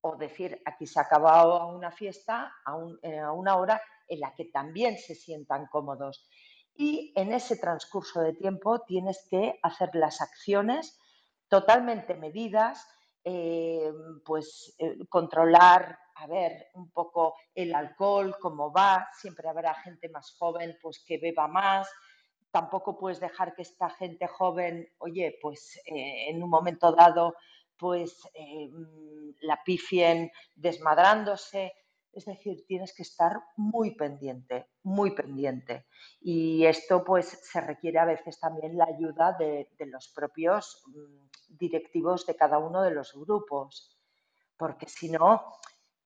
o decir, aquí se ha acabado una fiesta a, eh, a una hora en la que también se sientan cómodos. Y en ese transcurso de tiempo tienes que hacer las acciones totalmente medidas, eh, pues controlar, a ver, un poco el alcohol, cómo va, siempre habrá gente más joven pues que beba más, tampoco puedes dejar que esta gente joven, oye, pues eh, en un momento dado, pues eh, mm, la pifien desmadrándose. Es decir, tienes que estar muy pendiente, muy pendiente. Y esto pues se requiere a veces también la ayuda de, los propios mm, directivos de cada uno de los grupos, porque si no,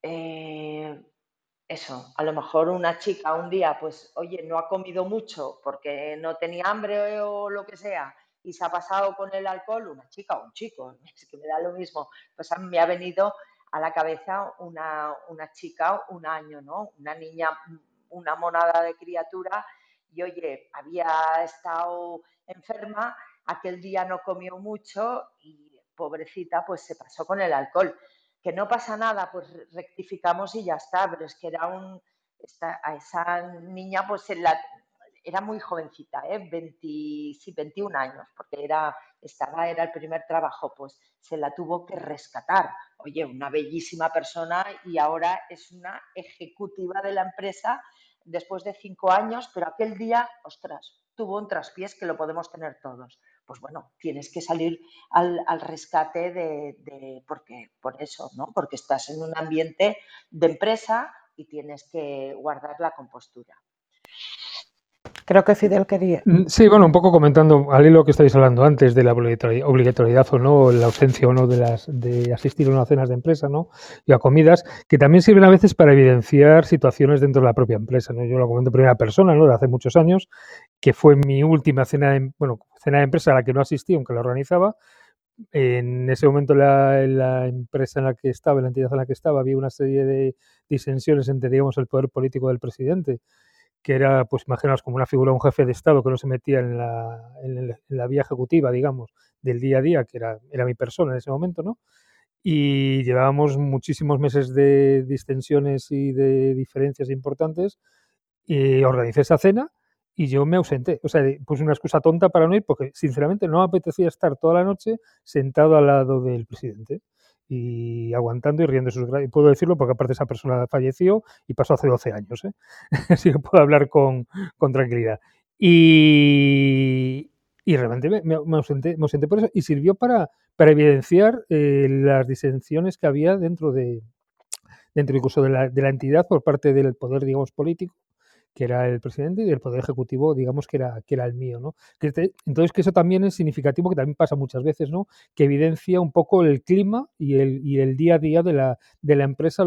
eh, eso, a lo mejor una chica un día, pues, oye, no ha comido mucho porque no tenía hambre o lo que sea, y se ha pasado con el alcohol, una chica o un chico, *laughs* es que me da lo mismo, pues me ha venido a la cabeza una, una chica, un año, ¿no? Una niña, una monada de criatura, y oye, había estado enferma, aquel día no comió mucho y pobrecita, pues se pasó con el alcohol que no pasa nada, pues rectificamos y ya está, pero es que era un, esta- a esa niña pues se la- era muy jovencita, ¿eh? 20, sí, 21 años, porque era, estaba, era el primer trabajo, pues se la tuvo que rescatar. Oye, una bellísima persona y ahora es una ejecutiva de la empresa después de cinco años, pero aquel día, ostras, tuvo un traspiés que lo podemos tener todos. Pues bueno, tienes que salir al, rescate de, de- porque, por eso, ¿no? Porque estás en un ambiente de empresa y tienes que guardar la compostura. Creo que Fidel quería. Mm, Sí, bueno, un poco comentando al hilo que estáis hablando antes de la obligatori- obligatoriedad o no, la ausencia o no de las de asistir a unas cenas de empresa, ¿no? Y a comidas, que también sirven a veces para evidenciar situaciones dentro de la propia empresa, ¿no? Yo lo comento en primera persona, ¿no? De hace muchos años, que fue mi última cena de, bueno, cena de empresa a la que no asistí, aunque la organizaba. En ese momento la, la empresa en la que estaba, la entidad en la que estaba, había una serie de disensiones entre, digamos, el poder político del presidente que era, pues imaginaos, como una figura, un jefe de Estado que no se metía en la, en el- en la vía ejecutiva, digamos, del día a día, que era, era mi persona en ese momento, ¿no? Y llevábamos muchísimos meses de distensiones y de diferencias importantes y organicé esa cena y yo me ausenté. O sea, puse una excusa tonta para no ir porque, sinceramente, no me apetecía estar toda la noche sentado al lado del presidente y aguantando y riendo sus Y puedo decirlo porque aparte esa persona falleció y pasó hace 12 años, ¿eh? *laughs* Así que puedo hablar con, con tranquilidad. Y, y realmente me, me, ausenté, me, por eso y sirvió para, para evidenciar eh, las disensiones que había dentro de dentro incluso de la, de la entidad por parte del poder, digamos, político que era el presidente, y del Poder Ejecutivo, digamos, que era, que era el mío, ¿no? Entonces, que eso también es significativo, que también pasa muchas veces, ¿no? Que evidencia un poco el clima y el, y el día a día de la, de la empresa,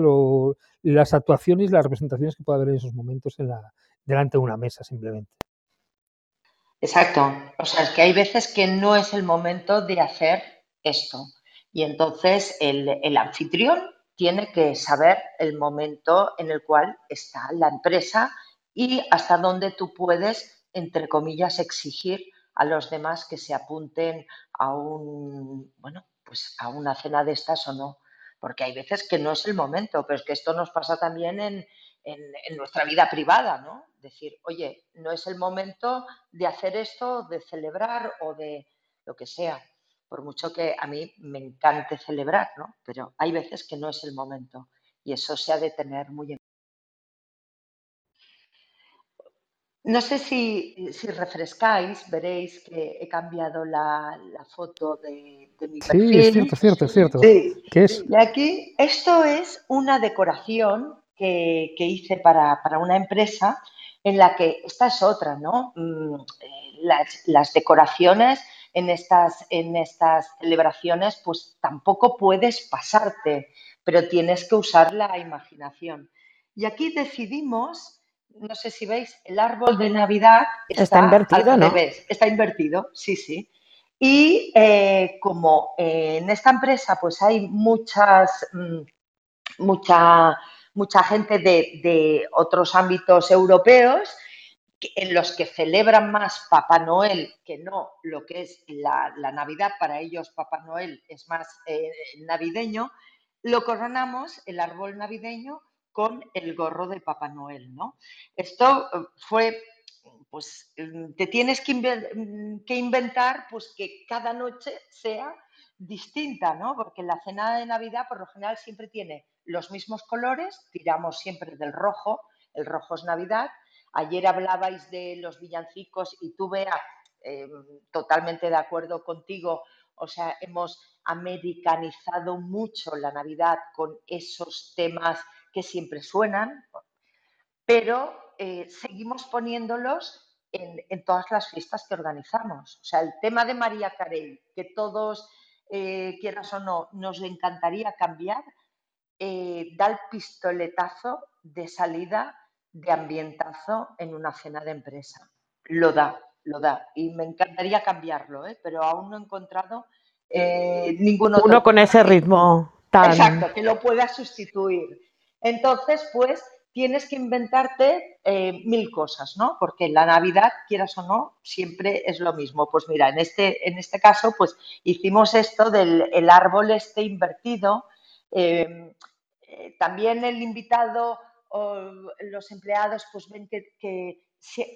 las actuaciones, las representaciones que puede haber en esos momentos en la, delante de una mesa, simplemente. Exacto. O sea, es que hay veces que no es el momento de hacer esto. Y entonces el, el anfitrión tiene que saber el momento en el cual está la empresa y hasta dónde tú puedes, entre comillas, exigir a los demás que se apunten a un, bueno, pues a una cena de estas o no. Porque hay veces que no es el momento, pero es que esto nos pasa también en, en, nuestra vida privada, ¿no? Decir, oye, no es el momento de hacer esto, de celebrar o de lo que sea. Por mucho que a mí me encante celebrar, ¿no? Pero hay veces que no es el momento. Y eso se ha de tener muy en No sé si, si, refrescáis, veréis que he cambiado la, la foto de, de, mi perfil. Sí, es cierto, es cierto, es cierto. Sí. ¿Qué es? Y aquí, esto es una decoración que, que hice para, para, una empresa en la que, esta es otra, ¿no? Mm, las, las decoraciones en estas, en estas celebraciones, pues tampoco puedes pasarte, pero tienes que usar la imaginación. Y aquí decidimos no sé si veis, el árbol de Navidad está, está invertido, al ¿no? está invertido, sí, sí. Y eh, como eh, en esta empresa pues hay muchas, mmm, mucha, mucha gente de, de, otros ámbitos europeos en los que celebran más Papá Noel que no lo que es la, la Navidad, para ellos Papá Noel es más eh, navideño, lo coronamos, el árbol navideño, con el gorro de Papá Noel, ¿no? Esto eh, fue, pues, mm, te tienes mm, que inventar, pues, que cada noche sea distinta, ¿no? Porque la cena de Navidad, por lo general, siempre tiene los mismos colores, tiramos siempre del rojo, el rojo es Navidad. Ayer hablabais de los villancicos y tú, Bea, eh, totalmente de acuerdo contigo, o sea, hemos americanizado mucho la Navidad con esos temas que siempre suenan, pero eh, seguimos poniéndolos en, en, todas las fiestas que organizamos. O sea, el tema de María Carey, que todos, eh, quieras o no, nos encantaría cambiar, eh, da el pistoletazo de salida de ambientazo en una cena de empresa. Lo da, lo da. Y me encantaría cambiarlo, ¿eh? pero aún no he encontrado eh, ningún otro. Uno con ese ritmo tan. Exacto, que lo pueda sustituir. Entonces, pues tienes que inventarte eh, mil cosas, ¿no? Porque la Navidad, quieras o no, siempre es lo mismo. Pues mira, en este, en este caso, pues hicimos esto del el árbol este invertido. Eh, eh, también el invitado o los empleados pues ven que, que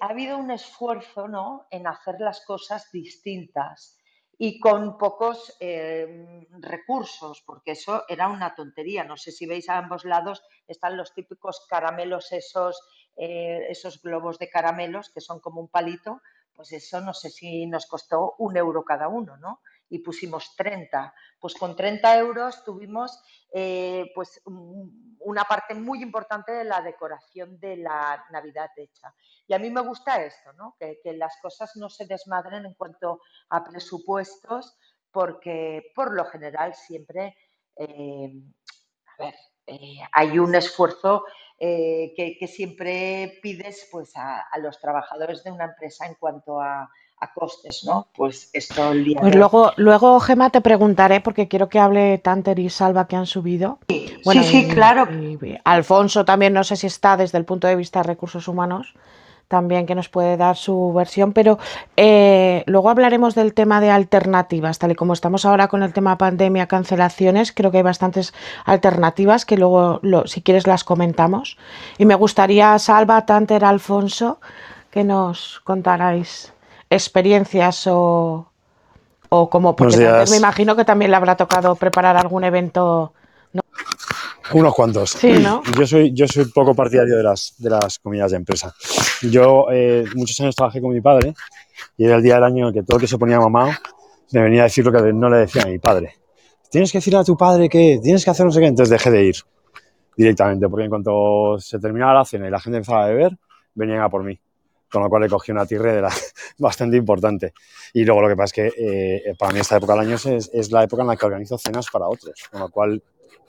ha habido un esfuerzo, ¿no? En hacer las cosas distintas y con pocos eh, recursos, porque eso era una tontería. No sé si veis a ambos lados están los típicos caramelos, esos, eh, esos globos de caramelos que son como un palito, pues eso no sé si nos costó un euro cada uno, ¿no? Y pusimos 30. Pues con 30 euros tuvimos eh, pues una parte muy importante de la decoración de la Navidad hecha. Y a mí me gusta esto, ¿no? que, que las cosas no se desmadren en cuanto a presupuestos, porque por lo general siempre, eh, a ver, eh, hay un esfuerzo que, que, siempre pides pues, a, los trabajadores de una empresa en cuanto a, a costes, ¿no? Pues esto el día Pues de... luego, luego, Gema, te preguntaré, porque quiero que hable Tanter y Salva que han subido. Sí, bueno, sí, sí, claro. Y Alfonso también, no sé si está desde el punto de vista de recursos humanos, también que nos puede dar su versión, pero eh, luego hablaremos del tema de alternativas, tal y como estamos ahora con el tema pandemia, cancelaciones, creo que hay bastantes alternativas que luego, lo, si quieres, las comentamos. Y me gustaría, Salva, Tanter, Alfonso, que nos contarais experiencias o, o como porque me imagino que también le habrá tocado preparar algún evento. ¿no? Unos cuantos. Sí, ¿no? Yo soy, yo soy poco partidario de las, de las comidas de empresa. Yo eh, muchos años trabajé con mi padre y era el día del año en que todo el que se ponía mamado me venía a decir lo que no le decía a mi padre. Tienes que decirle a tu padre que tienes que hacer no sé qué. Entonces dejé de ir directamente, porque en cuanto se terminaba la cena y la gente empezaba a beber, venían a por mí. Con lo cual le cogí una tirre de la, *laughs* bastante importante. Y luego lo que pasa es que eh, para mí esta época del año es, es la época en la que organizo cenas para otros. Con lo cual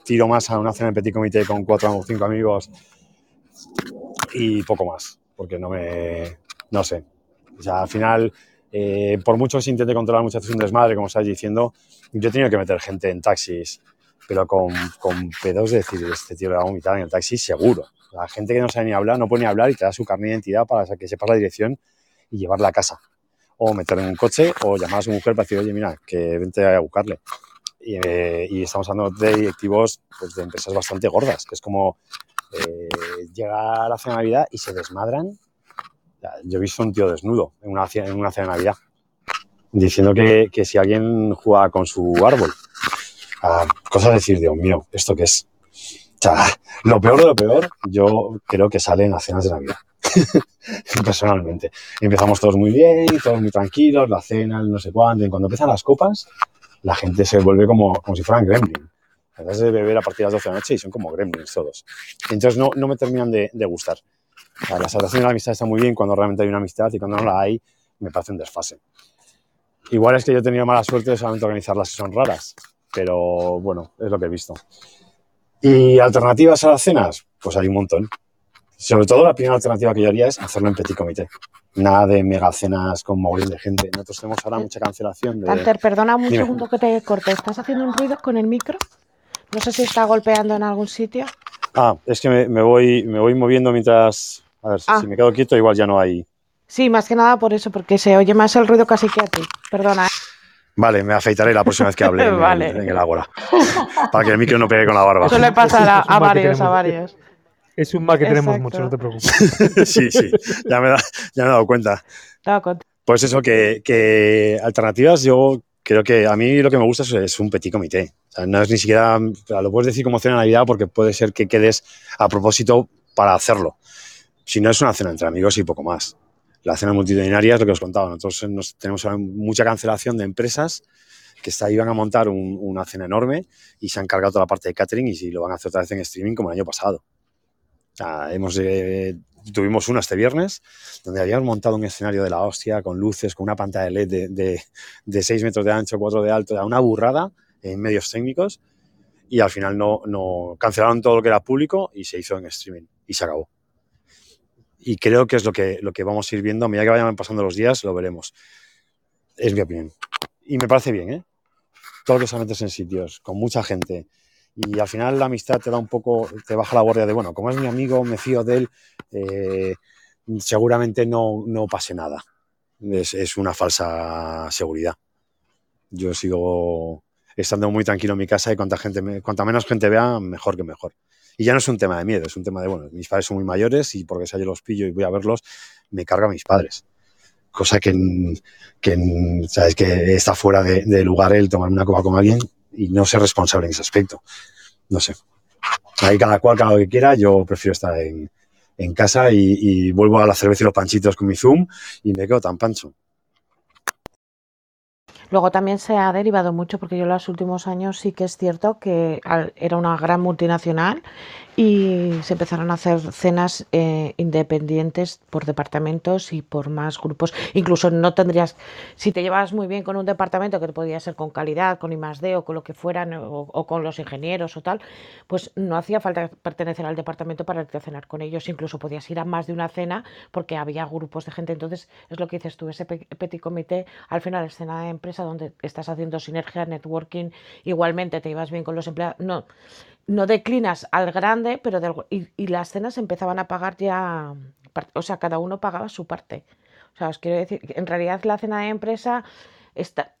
tiro más a una cena de petit comité con cuatro o cinco amigos y poco más, porque no me, no sé. O sea, al final, eh, por mucho que se intente controlar muchas veces un desmadre, como estáis diciendo, yo he tenido que meter gente en taxis, pero con, con pedos de decir, este tío le va a vomitar en el taxi, seguro. La gente que no sabe ni hablar, no puede ni hablar y te da su carnet de identidad para que sepas la dirección y llevarla a casa. O meterla en un coche o llamar a su mujer para decir, oye, mira, que vente a buscarle. Y, eh, y estamos hablando de directivos pues, de empresas bastante gordas, que es como eh, llega la cena de Navidad y se desmadran. Yo he visto un tío desnudo en una, en cena de Navidad, diciendo que, que si alguien juega con su árbol. Ah, cosas de decir, Dios mío, ¿esto qué es? Sea, lo peor de lo peor, yo creo que sale en las cenas de Navidad. *laughs* Personalmente. Empezamos todos muy bien, todos muy tranquilos, la cena, el no sé cuánto. Y cuando empiezan las copas, la gente se vuelve como, como si fueran gremlin. Empiezas de beber a partir de las 12 de la noche y son como gremlins todos. Entonces no, no me terminan de, de gustar. O sea, la salvación de la amistad está muy bien cuando realmente hay una amistad y cuando no la hay, me parece un desfase. Igual es que yo he tenido mala suerte de solamente organizar las que son raras, pero bueno, es lo que he visto. ¿Y alternativas a las cenas? Pues hay un montón. Sobre todo la primera alternativa que yo haría es hacerlo en petit comité. Nada de mega cenas con mogollón de gente. Nosotros tenemos ahora mucha cancelación de... Perdona un Dime. segundo que te corte. ¿Estás haciendo un ruido con el micro? No sé si está golpeando en algún sitio. Ah, es que me, me voy, me voy moviendo mientras... A ver, Ah. si me quedo quieto igual ya no hay... Sí, más que nada por eso, porque se oye más el ruido casi que a ti. Perdona. ¿eh? Vale, me afeitaré la próxima vez que hable *laughs* en, el- Vale. en el ágora. Para que el micro no pegue con la barba. Suele pasar a, Es un a que varios, a tenemos. varios. Es un mal que tenemos Exacto. mucho, no te preocupes. *laughs* sí, sí, ya me, da- ya me he dado cuenta. Pues eso, que, que alternativas, yo creo que a mí lo que me gusta es, es un petit comité. O sea, no es ni siquiera, lo puedes decir como cena de Navidad porque puede ser que quedes a propósito para hacerlo. Si no es una cena entre amigos y poco más. La cena multitudinaria es lo que os contaba. Nosotros nos- tenemos mucha cancelación de empresas que está, iban a montar un- una cena enorme y se han cargado toda la parte de catering y si lo van a hacer otra vez en streaming como el año pasado. Hemos, eh, tuvimos una este viernes donde habíamos montado un escenario de la hostia con luces, con una pantalla de LED de, de, de 6 metros de ancho, 4 de alto, una burrada en medios técnicos y al final no cancelaron todo lo que era público y se hizo en streaming y se acabó. Y creo que es lo que, lo que vamos a ir viendo. A medida que vayan pasando los días, lo veremos. Es mi opinión. Y me parece bien, ¿eh? Todo lo que metes en sitios con mucha gente. Y al final la amistad te da un poco, te baja la guardia de, bueno, como es mi amigo, me fío de él, eh, seguramente no, no pase nada. Es, es una falsa seguridad. Yo sigo estando muy tranquilo en mi casa y cuanta, gente cuanta menos gente vea, mejor que mejor. Y ya no es un tema de miedo, es un tema de, bueno, mis padres son muy mayores y porque si yo los pillo y voy a verlos, me carga a mis padres. Cosa que, que sabes que está fuera de, lugar el tomar una copa con alguien y no ser responsable en ese aspecto. No sé. Ahí cada cual, cada lo que quiera, yo prefiero estar en, en casa y, y vuelvo a la cerveza y los panchitos con mi Zoom y me quedo tan pancho. Luego también se ha derivado mucho, porque yo en los últimos años sí que es cierto que era una gran multinacional y se empezaron a hacer cenas eh, independientes por departamentos y por más grupos. Incluso no tendrías, si te llevas muy bien con un departamento, que podía ser con calidad, con I+D o con lo que fueran, o, con los ingenieros o tal, pues no hacía falta pertenecer al departamento para irte a cenar con ellos. Incluso podías ir a más de una cena porque había grupos de gente. Entonces, es lo que dices tú, ese pe- petit comité, al final es cena de empresa donde estás haciendo sinergia, networking, igualmente te ibas bien con los empleados. No, no declinas al grande, pero del- y, y las cenas empezaban a pagar ya, o sea, cada uno pagaba su parte. O sea, os quiero decir, en realidad la cena de empresa está,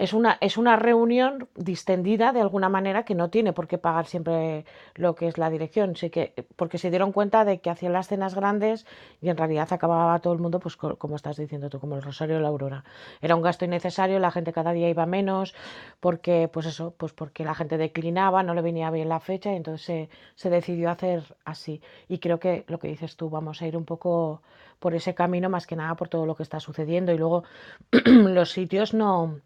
es una, es una reunión distendida de alguna manera que no tiene por qué pagar siempre lo que es la dirección, sí que, porque se dieron cuenta de que hacían las cenas grandes y en realidad acababa todo el mundo, pues como estás diciendo tú, como el Rosario de la Aurora. Era un gasto innecesario, la gente cada día iba menos, porque, pues eso, pues porque la gente declinaba, no le venía bien la fecha y entonces se, se decidió hacer así. Y creo que lo que dices tú, vamos a ir un poco por ese camino, más que nada por todo lo que está sucediendo. Y luego *clears throat* los sitios no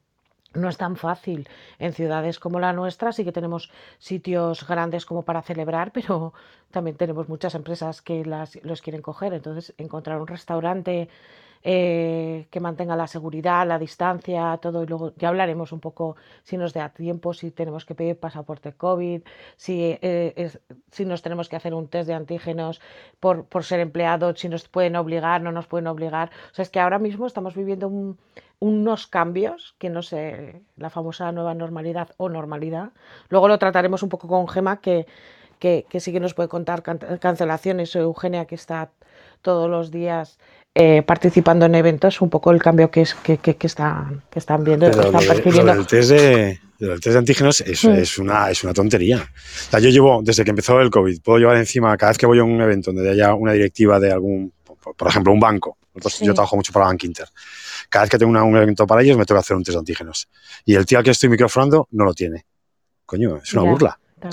no es tan fácil. En ciudades como la nuestra sí que tenemos sitios grandes como para celebrar, pero también tenemos muchas empresas que las, los quieren coger. Entonces, encontrar un restaurante eh, que mantenga la seguridad, la distancia, todo. Y luego ya hablaremos un poco si nos da tiempo, si tenemos que pedir pasaporte COVID, si, eh, si nos tenemos que hacer un test de antígenos por, por ser empleados, si nos pueden obligar, no nos pueden obligar. O sea, es que ahora mismo estamos viviendo un, unos cambios, que no sé, la famosa nueva normalidad o normalidad. Luego lo trataremos un poco con Gema, que, que, sí que nos puede contar cancelaciones, o Eugenia, que está todos los días eh, participando en eventos, un poco el cambio que, es, que, que, están, que están viendo, que están percibiendo. el test de, test de antígenos es, es, una, es una tontería. O sea, yo llevo, desde que empezó el COVID, puedo llevar encima, cada vez que voy a un evento donde haya una directiva de algún, por ejemplo, un banco, yo trabajo mucho para Bank Inter. Cada vez que tengo un evento para ellos, me tengo que hacer un test de antígenos. Y el tío al que estoy microfonando no lo tiene. Coño, es una burla. *laughs* o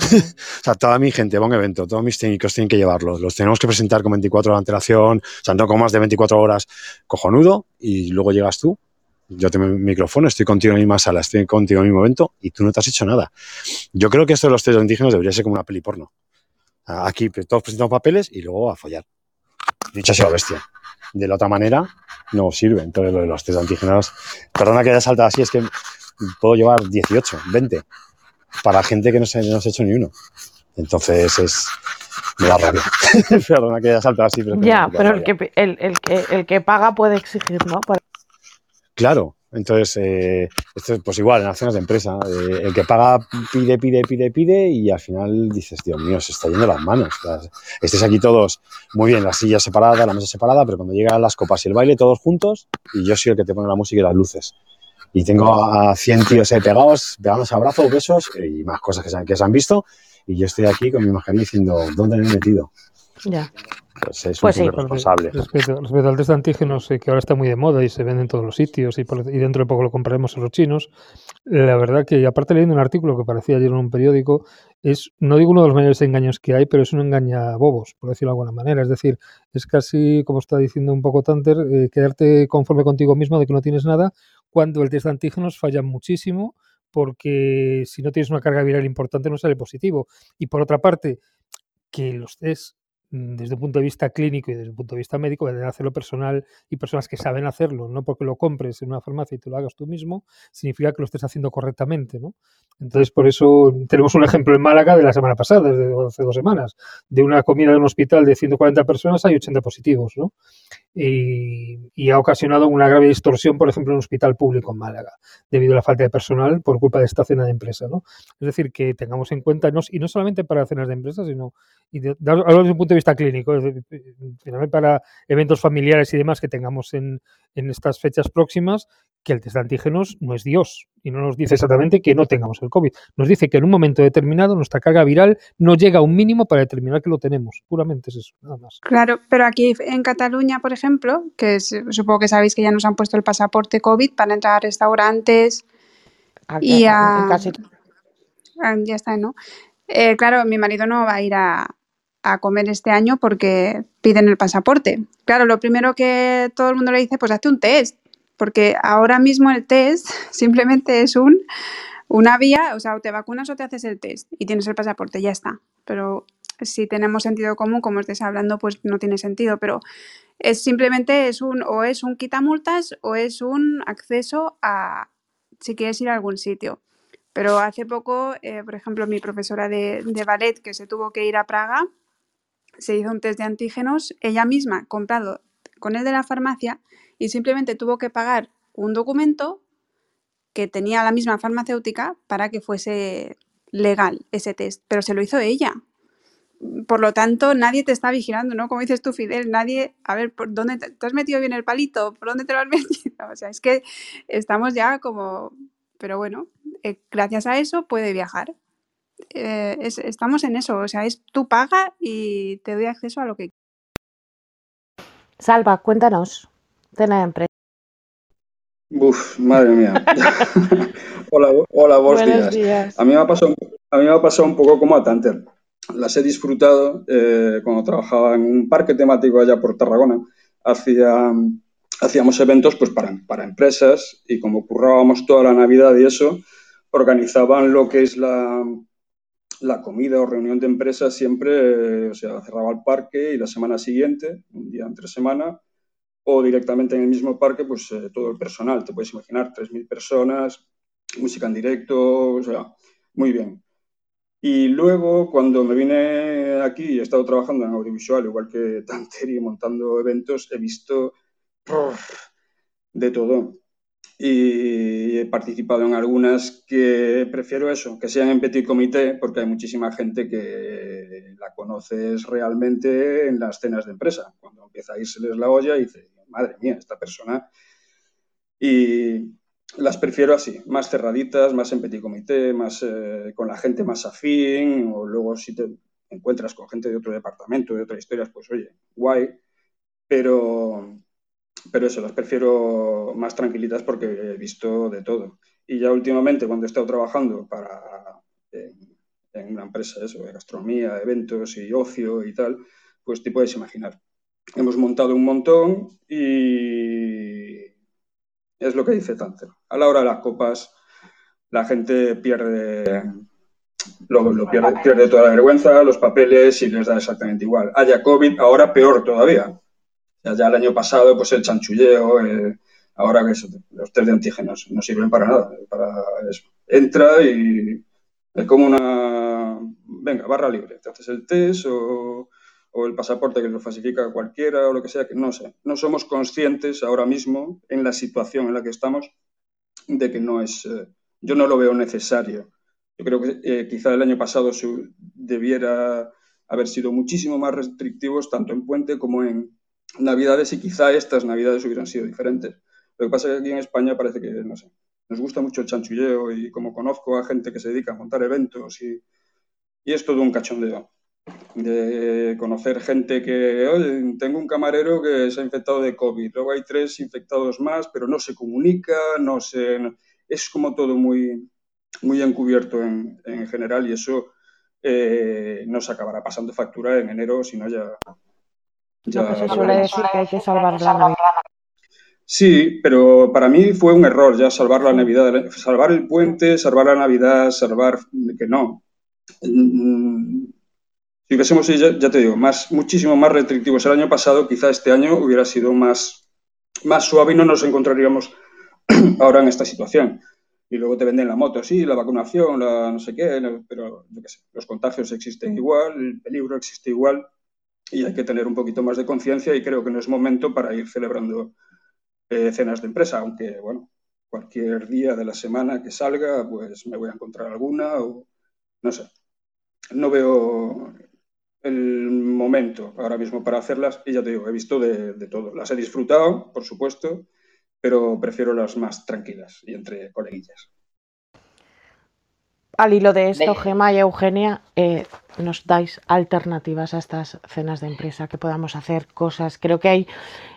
sea, toda mi gente va a un evento, todos mis técnicos tienen que llevarlos, los tenemos que presentar con 24 horas de antelación, o sea, no con más de 24 horas, cojonudo, y luego llegas tú, yo tengo mi micrófono, estoy contigo en la misma sala, estoy contigo en el mismo evento, y tú no te has hecho nada. Yo creo que esto de los test de antígenos debería ser como una peli porno. Aquí todos presentamos papeles y luego a follar. Dicho sea bestia de la otra manera no sirve. Entonces, lo de los test antígenos, perdona que haya saltado así, es que puedo llevar 18, 20 para gente que no se, no se ha hecho ni uno. Entonces, es. Me da rabia. *laughs* perdona que haya saltado así, pero. Ya, pero el que, el, el, que, el que paga puede exigir, ¿no? Claro, entonces, eh, esto pues igual, en acciones de empresa, eh, el que paga pide, pide, pide, pide y al final dices, Dios mío, se está yendo las manos. estés aquí todos muy bien, la silla separada, la mesa separada, pero cuando llegan las copas y el baile, todos juntos, y yo soy el que te pone la música y las luces. Y tengo a 100 tíos ahí pegados, pegados abrazos, besos y más cosas que se, que se han visto, y yo estoy aquí con mi mascarilla diciendo, ¿dónde me he metido? Ya. Pues es pues responsable. Respecto, al test de antígenos, que ahora está muy de moda y se vende en todos los sitios y, dentro de poco lo compraremos a los chinos, la verdad que, aparte leyendo un artículo que parecía ayer en un periódico, es, no digo uno de los mayores engaños que hay, pero es un engaña bobos, por decirlo de alguna manera. Es decir, es casi, como está diciendo un poco Tanter, eh, quedarte conforme contigo mismo de que no tienes nada, cuando el test de antígenos falla muchísimo, porque si no tienes una carga viral importante no sale positivo. Y por otra parte, que los test desde un punto de vista clínico y desde un punto de vista médico, deben hacerlo personal y personas que saben hacerlo, no porque lo compres en una farmacia y te lo hagas tú mismo, significa que lo estés haciendo correctamente, ¿no? Entonces, por eso tenemos un ejemplo en Málaga de la semana pasada, de hace dos semanas, de una comida de un hospital de 140 personas hay 80 positivos, ¿no? Y, ha ocasionado una grave distorsión, por ejemplo, en un hospital público en Málaga, debido a la falta de personal por culpa de esta cena de empresa, ¿no? Es decir, que tengamos en cuenta, y no solamente para cenas de empresas, sino y de, desde un punto de vista clínico, finalmente para eventos familiares y demás que tengamos en, en estas fechas próximas, que el test de antígenos no es Dios y no nos dice exactamente que no tengamos el COVID. Nos dice que en un momento determinado nuestra carga viral no llega a un mínimo para determinar que lo tenemos. Puramente es eso, nada más. Claro, pero aquí en Cataluña, por ejemplo, que supongo que sabéis que ya nos han puesto el pasaporte COVID para entrar a restaurantes y a... Ah, ya está, ¿no? Eh, claro, mi marido no va a ir a, a comer este año porque piden el pasaporte. Claro, lo primero que todo el mundo le dice, pues hazte un test porque ahora mismo el test simplemente es un, una vía, o sea, o te vacunas o te haces el test y tienes el pasaporte, ya está. Pero si tenemos sentido común, como estés hablando, pues no tiene sentido, pero es simplemente es un o es un quitamultas o es un acceso a si quieres ir a algún sitio. Pero hace poco, eh, por ejemplo, mi profesora de, de ballet que se tuvo que ir a Praga, se hizo un test de antígenos, ella misma comprado con el de la farmacia y simplemente tuvo que pagar un documento que tenía la misma farmacéutica para que fuese legal ese test, pero se lo hizo ella. Por lo tanto, nadie te está vigilando, ¿no? Como dices tú, Fidel, nadie, a ver, ¿por dónde te, has metido bien el palito? ¿Por dónde te lo has *laughs* metido? O sea, es que estamos ya como pero bueno, eh, gracias a eso puede viajar. Eh, es- estamos en eso, o sea, es tú paga y te doy acceso a lo que Salva, cuéntanos. De empresa. Uf, madre mía. *laughs* hola, hola, buenos días. días. A mí me ha pasado, un- a mí me ha pasado un poco como a Tanter. Las he disfrutado eh, cuando trabajaba en un parque temático allá por Tarragona. Hacía, hacíamos eventos pues, para, para empresas y como currábamos toda la Navidad y eso, organizaban lo que es la, la comida o reunión de empresas siempre, eh, o sea, cerraba el parque y la semana siguiente, un día entre semana, o directamente en el mismo parque, pues eh, todo el personal, te puedes imaginar, 3.000 personas, música en directo, o sea, muy bien. Y luego, cuando me vine aquí y he estado trabajando en audiovisual, igual que *laughs* Tanteri, montando eventos, he visto de todo. Y he participado en algunas que prefiero eso, que sean en petit comité, porque hay muchísima gente que la conoces realmente en las cenas de empresa. Cuando empieza a irseles la olla y dice, madre mía, esta persona. Y las prefiero así, más cerraditas, más en petit comité, más eh, con la gente más afín, o luego si te encuentras con gente de otro departamento, de otras historias, pues oye, guay. Pero, pero eso, las prefiero más tranquilitas porque he visto de todo. Y ya últimamente, cuando he estado trabajando para, en, una empresa eso, de gastronomía, eventos y ocio y tal, pues te puedes imaginar. Hemos montado un montón y es lo que dice Tanter. A la hora de las copas, la gente pierde, lo, lo pierde, pierde toda la vergüenza, los papeles y les da exactamente igual. Haya COVID, ahora peor todavía. Ya, ya el año pasado, pues el chanchulleo, eh, ahora que eso, los test de antígenos no sirven para nada. Entra y es como una, venga, barra libre. Te haces el test o, el pasaporte que lo falsifica cualquiera o lo que sea, que no sé. No somos conscientes ahora mismo, en la situación en la que estamos, de que no es, eh, yo no lo veo necesario. Yo creo que eh, quizá el año pasado debiera haber sido muchísimo más restrictivos, tanto en Puente como en Navidades, y quizá estas Navidades hubieran sido diferentes. Lo que pasa es que aquí en España parece que, no sé, nos gusta mucho el chanchulleo y como conozco a gente que se dedica a montar eventos y, y es todo un cachondeo de conocer gente que, oye, tengo un camarero que se ha infectado de COVID, luego hay tres infectados más, pero no se comunica, no se... Es como todo muy, muy encubierto en, en general y eso eh, nos acabará pasando factura en enero, si no ya... Lo que se suele decir que hay que salvar la Navidad. Sí, pero para mí fue un error ya salvar la Navidad, salvar el puente, salvar la Navidad, salvar que no. Mm, Si hubiésemos sido, ya, ya te digo, más, muchísimo más restrictivos el año pasado, quizá este año hubiera sido más, más suave y no nos encontraríamos *clears throat* ahora en esta situación. Y luego te venden la moto, sí, la vacunación, la no sé qué, pero yo qué sé, los contagios existen igual, el peligro existe igual y hay que tener un poquito más de conciencia y creo que no es momento para ir celebrando eh, cenas de empresa, aunque, bueno, cualquier día de la semana que salga, pues me voy a encontrar alguna o no sé. No veo el momento ahora mismo para hacerlas y ya te digo, he visto de, de todo. Las he disfrutado, por supuesto, pero prefiero las más tranquilas y entre coleguillas. Al hilo de esto, Gema y Eugenia, eh, nos dais alternativas a estas cenas de empresa, que podamos hacer cosas. Creo que hay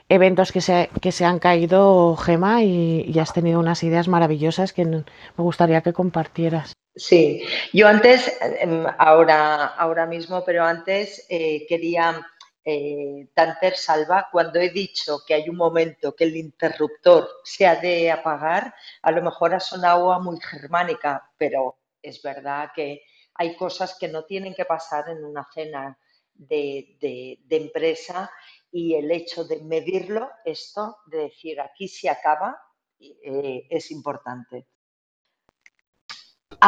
eventos que se, que se han caído, Gema, y, y has tenido unas ideas maravillosas que me gustaría que compartieras. Sí, yo antes, em, ahora, ahora mismo, pero antes eh, quería eh, Tanter Salva, cuando he dicho que hay un momento que el interruptor se ha de apagar, a lo mejor ha sonado muy germánica, pero es verdad que hay cosas que no tienen que pasar en una cena de, de- de empresa y el hecho de medirlo, esto, de decir aquí se acaba, eh, es importante.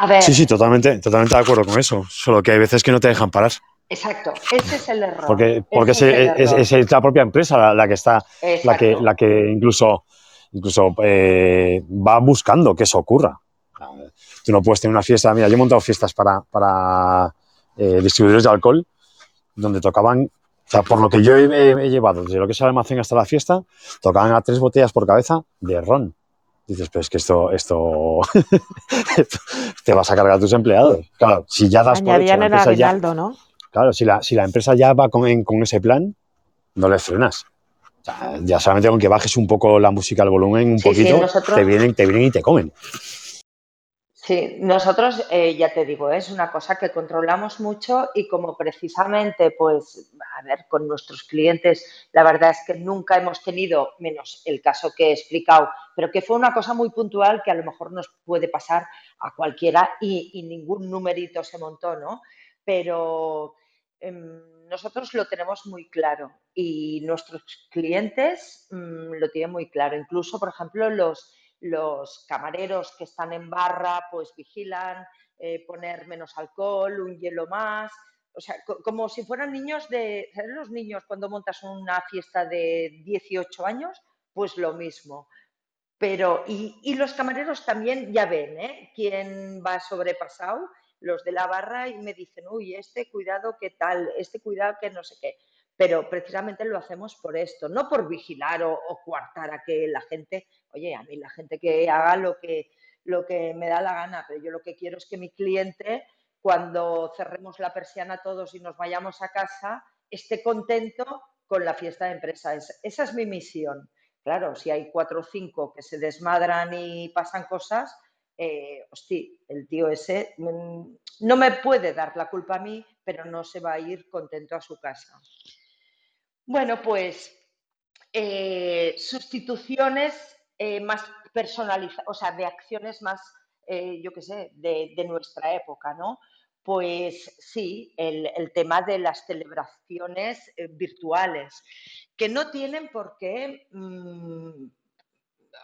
A ver, Sí, sí, totalmente, totalmente de acuerdo con eso. Solo que hay veces que no te dejan parar. exacto, ese es el error. Porque, porque es, es la propia empresa la, la que está, la que, la que incluso, incluso eh, va buscando que eso ocurra. Tú no puedes tener una fiesta. Mira, yo he montado fiestas para, para eh, distribuidores de alcohol donde tocaban, o sea, por lo que yo he, he- llevado desde lo que es el almacén hasta la fiesta, tocaban a tres botellas por cabeza de ron. dices, pero es que esto, esto, *laughs* te vas a cargar a tus empleados. Claro, si ya das Añadían por el hecho, la ya, aguinaldo, ¿no? claro, si la, si la empresa ya va con, en- con ese plan, no le frenas. O sea, ya solamente con que bajes un poco la música al volumen, un Sí, sí, poquito, nosotros- te, vienen, te vienen y te comen. Sí, nosotros, eh, ya te digo, es una cosa que controlamos mucho y como precisamente, pues, a ver, con nuestros clientes, la verdad es que nunca hemos tenido, menos el caso que he explicado, pero que fue una cosa muy puntual que a lo mejor nos puede pasar a cualquiera y, ningún numerito se montó, ¿no? Pero em, nosotros lo tenemos muy claro y nuestros clientes mm, lo tienen muy claro. Incluso, por ejemplo, los los camareros que están en barra pues vigilan eh, poner menos alcohol, un hielo más, o sea, co- como si fueran niños de, ¿sabes los niños cuando montas una fiesta de 18 años? Pues lo mismo. Pero, y, los camareros también ya ven, ¿eh? Quién va sobrepasado, los de la barra, y me dicen, uy, este cuidado, ¿qué tal? Este cuidado, que no sé qué. Pero precisamente lo hacemos por esto, no por vigilar o, o coartar a que la gente, oye, a mí la gente que haga lo que, lo que me da la gana, pero yo lo que quiero es que mi cliente, cuando cerremos la persiana todos y nos vayamos a casa, esté contento con la fiesta de empresa. Es- esa es mi misión. Claro, si hay cuatro o cinco que se desmadran y pasan cosas, eh, el tío ese mm, no me puede dar la culpa a mí, pero no se va a ir contento a su casa. Bueno, pues eh, sustituciones eh, más personalizadas, o sea, de acciones más, eh, yo qué sé, de, nuestra época, ¿no? Pues sí, el, el tema de las celebraciones eh, virtuales, que no tienen por qué, mm,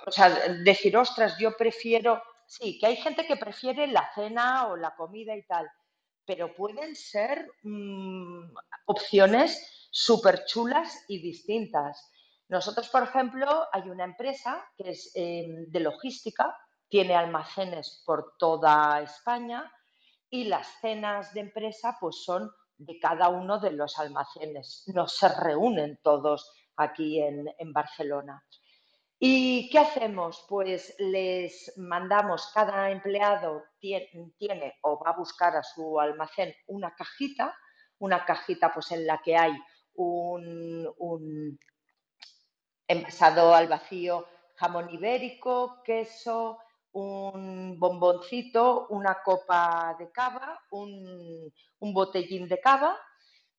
o sea, decir, ostras, yo prefiero, sí, que hay gente que prefiere la cena o la comida y tal, pero pueden ser mm, opciones súper chulas y distintas. Nosotros, por ejemplo, hay una empresa que es eh, de logística, tiene almacenes por toda España y las cenas de empresa pues son de cada uno de los almacenes. No se reúnen todos aquí en, Barcelona. ¿Y qué hacemos? Pues les mandamos, cada empleado tie- tiene o va a buscar a su almacén una cajita, una cajita pues en la que hay un envasado al vacío, jamón ibérico, queso, un bomboncito, una copa de cava, un, botellín de cava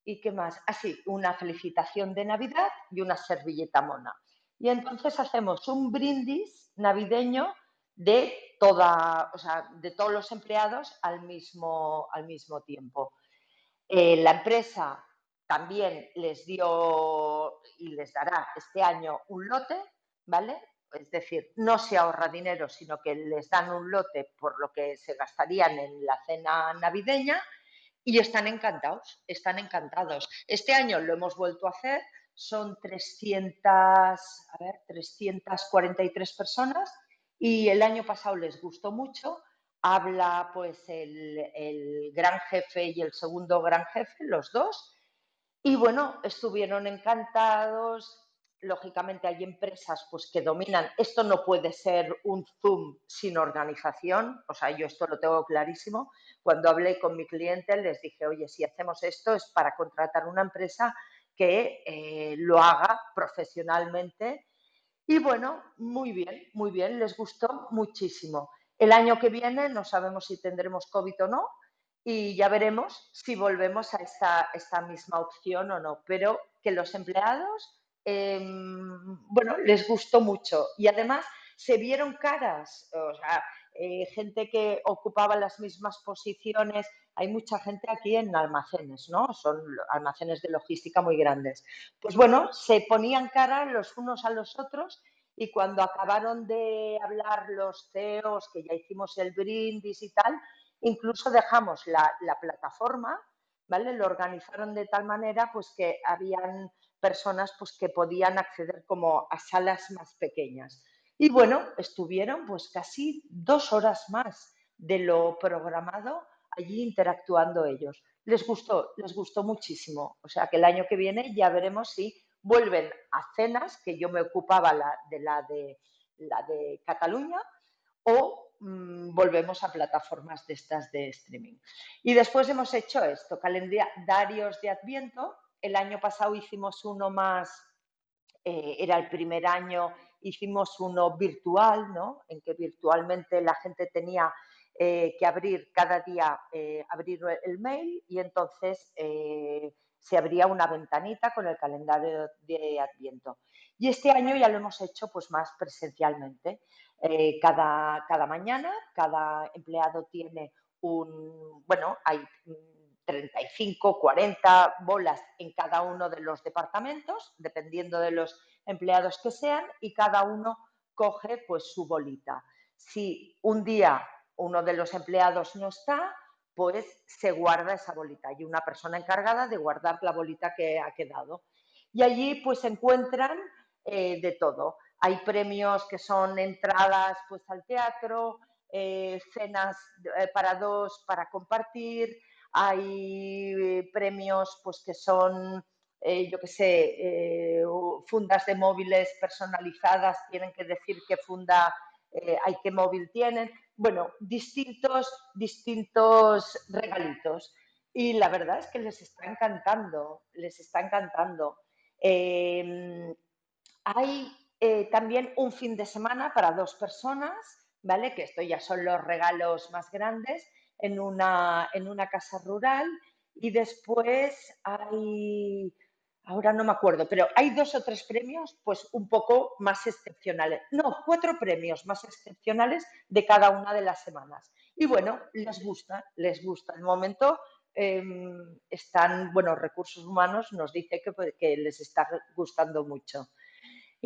y qué más, así, una felicitación de Navidad y una servilleta mona. Y entonces hacemos un brindis navideño de toda, o sea, de todos los empleados al mismo, al mismo tiempo. Eh, la empresa también les dio y les dará este año un lote, ¿vale? Es decir, no se ahorra dinero, sino que les dan un lote por lo que se gastarían en la cena navideña y están encantados, están encantados. Este año lo hemos vuelto a hacer, son 300, a ver, 343 personas y el año pasado les gustó mucho. Habla pues el, el gran jefe y el segundo gran jefe, los dos, y bueno, estuvieron encantados. Lógicamente hay empresas pues que dominan. Esto no puede ser un Zoom sin organización. O sea, yo esto lo tengo clarísimo. Cuando hablé con mi cliente les dije, oye, si hacemos esto es para contratar una empresa que eh, lo haga profesionalmente. Y bueno, muy bien, muy bien, les gustó muchísimo. El año que viene no sabemos si tendremos COVID o no, y ya veremos si volvemos a esta, esta misma opción o no. Pero que los empleados, eh, bueno, les gustó mucho y además se vieron caras, o sea, eh, gente que ocupaba las mismas posiciones. Hay mucha gente aquí en almacenes, ¿no? Son almacenes de logística muy grandes. Pues bueno, se ponían cara los unos a los otros y cuando acabaron de hablar los CEOs, que ya hicimos el brindis y tal, incluso dejamos la, la, plataforma, ¿vale? Lo organizaron de tal manera pues que habían personas pues que podían acceder como a salas más pequeñas. Y bueno, estuvieron pues casi dos horas más de lo programado allí interactuando ellos. Les gustó, les gustó muchísimo. O sea que el año que viene ya veremos si vuelven a cenas, que yo me ocupaba la, de la de la de Cataluña, o mm, volvemos a plataformas de estas de streaming. Y después hemos hecho esto, calendarios de Adviento. El año pasado hicimos uno más, eh, era el primer año, hicimos uno virtual, ¿no? En que virtualmente la gente tenía eh, que abrir cada día, eh, abrir el mail y entonces se abría una ventanita con el calendario de Adviento. Y este año ya lo hemos hecho pues más presencialmente. Eh, cada, cada mañana, cada empleado tiene un, bueno, hay 35, 40 bolas en cada uno de los departamentos, dependiendo de los empleados que sean, y cada uno coge pues su bolita. Si un día uno de los empleados no está, pues se guarda esa bolita. Hay una persona encargada de guardar la bolita que ha quedado. Y allí pues se encuentran eh, de todo. Hay premios que son entradas pues al teatro, eh, cenas eh, para dos para compartir, hay premios pues que son yo qué sé, fundas de móviles personalizadas, tienen que decir qué funda hay, qué móvil tienen. Bueno, distintos, distintos regalitos. Y la verdad es que les está encantando, les está encantando. Hay eh, también un fin de semana para dos personas, ¿vale? Que esto ya son los regalos más grandes en una, en una casa rural. Y después hay, ahora no me acuerdo, pero hay dos o tres premios, pues un poco más excepcionales. No, cuatro premios más excepcionales de cada una de las semanas. Y bueno, les gusta, les gusta. El momento em, están, bueno, recursos humanos nos dice que, que les está gustando mucho.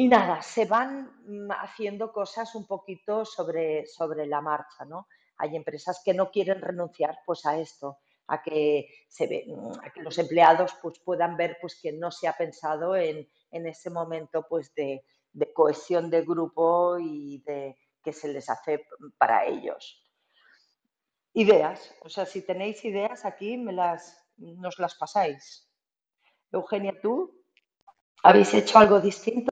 Y nada, se van mm, haciendo cosas un poquito sobre, sobre la marcha, ¿no? Hay empresas que no quieren renunciar pues a esto, a que, se ve, mm, a que los empleados pues, puedan ver pues, que no se ha pensado en, en ese momento pues, de, de, cohesión de grupo y de que se les hace para ellos. Ideas, o sea, si tenéis ideas aquí, me las, nos las pasáis. Eugenia, ¿tú habéis hecho algo distinto?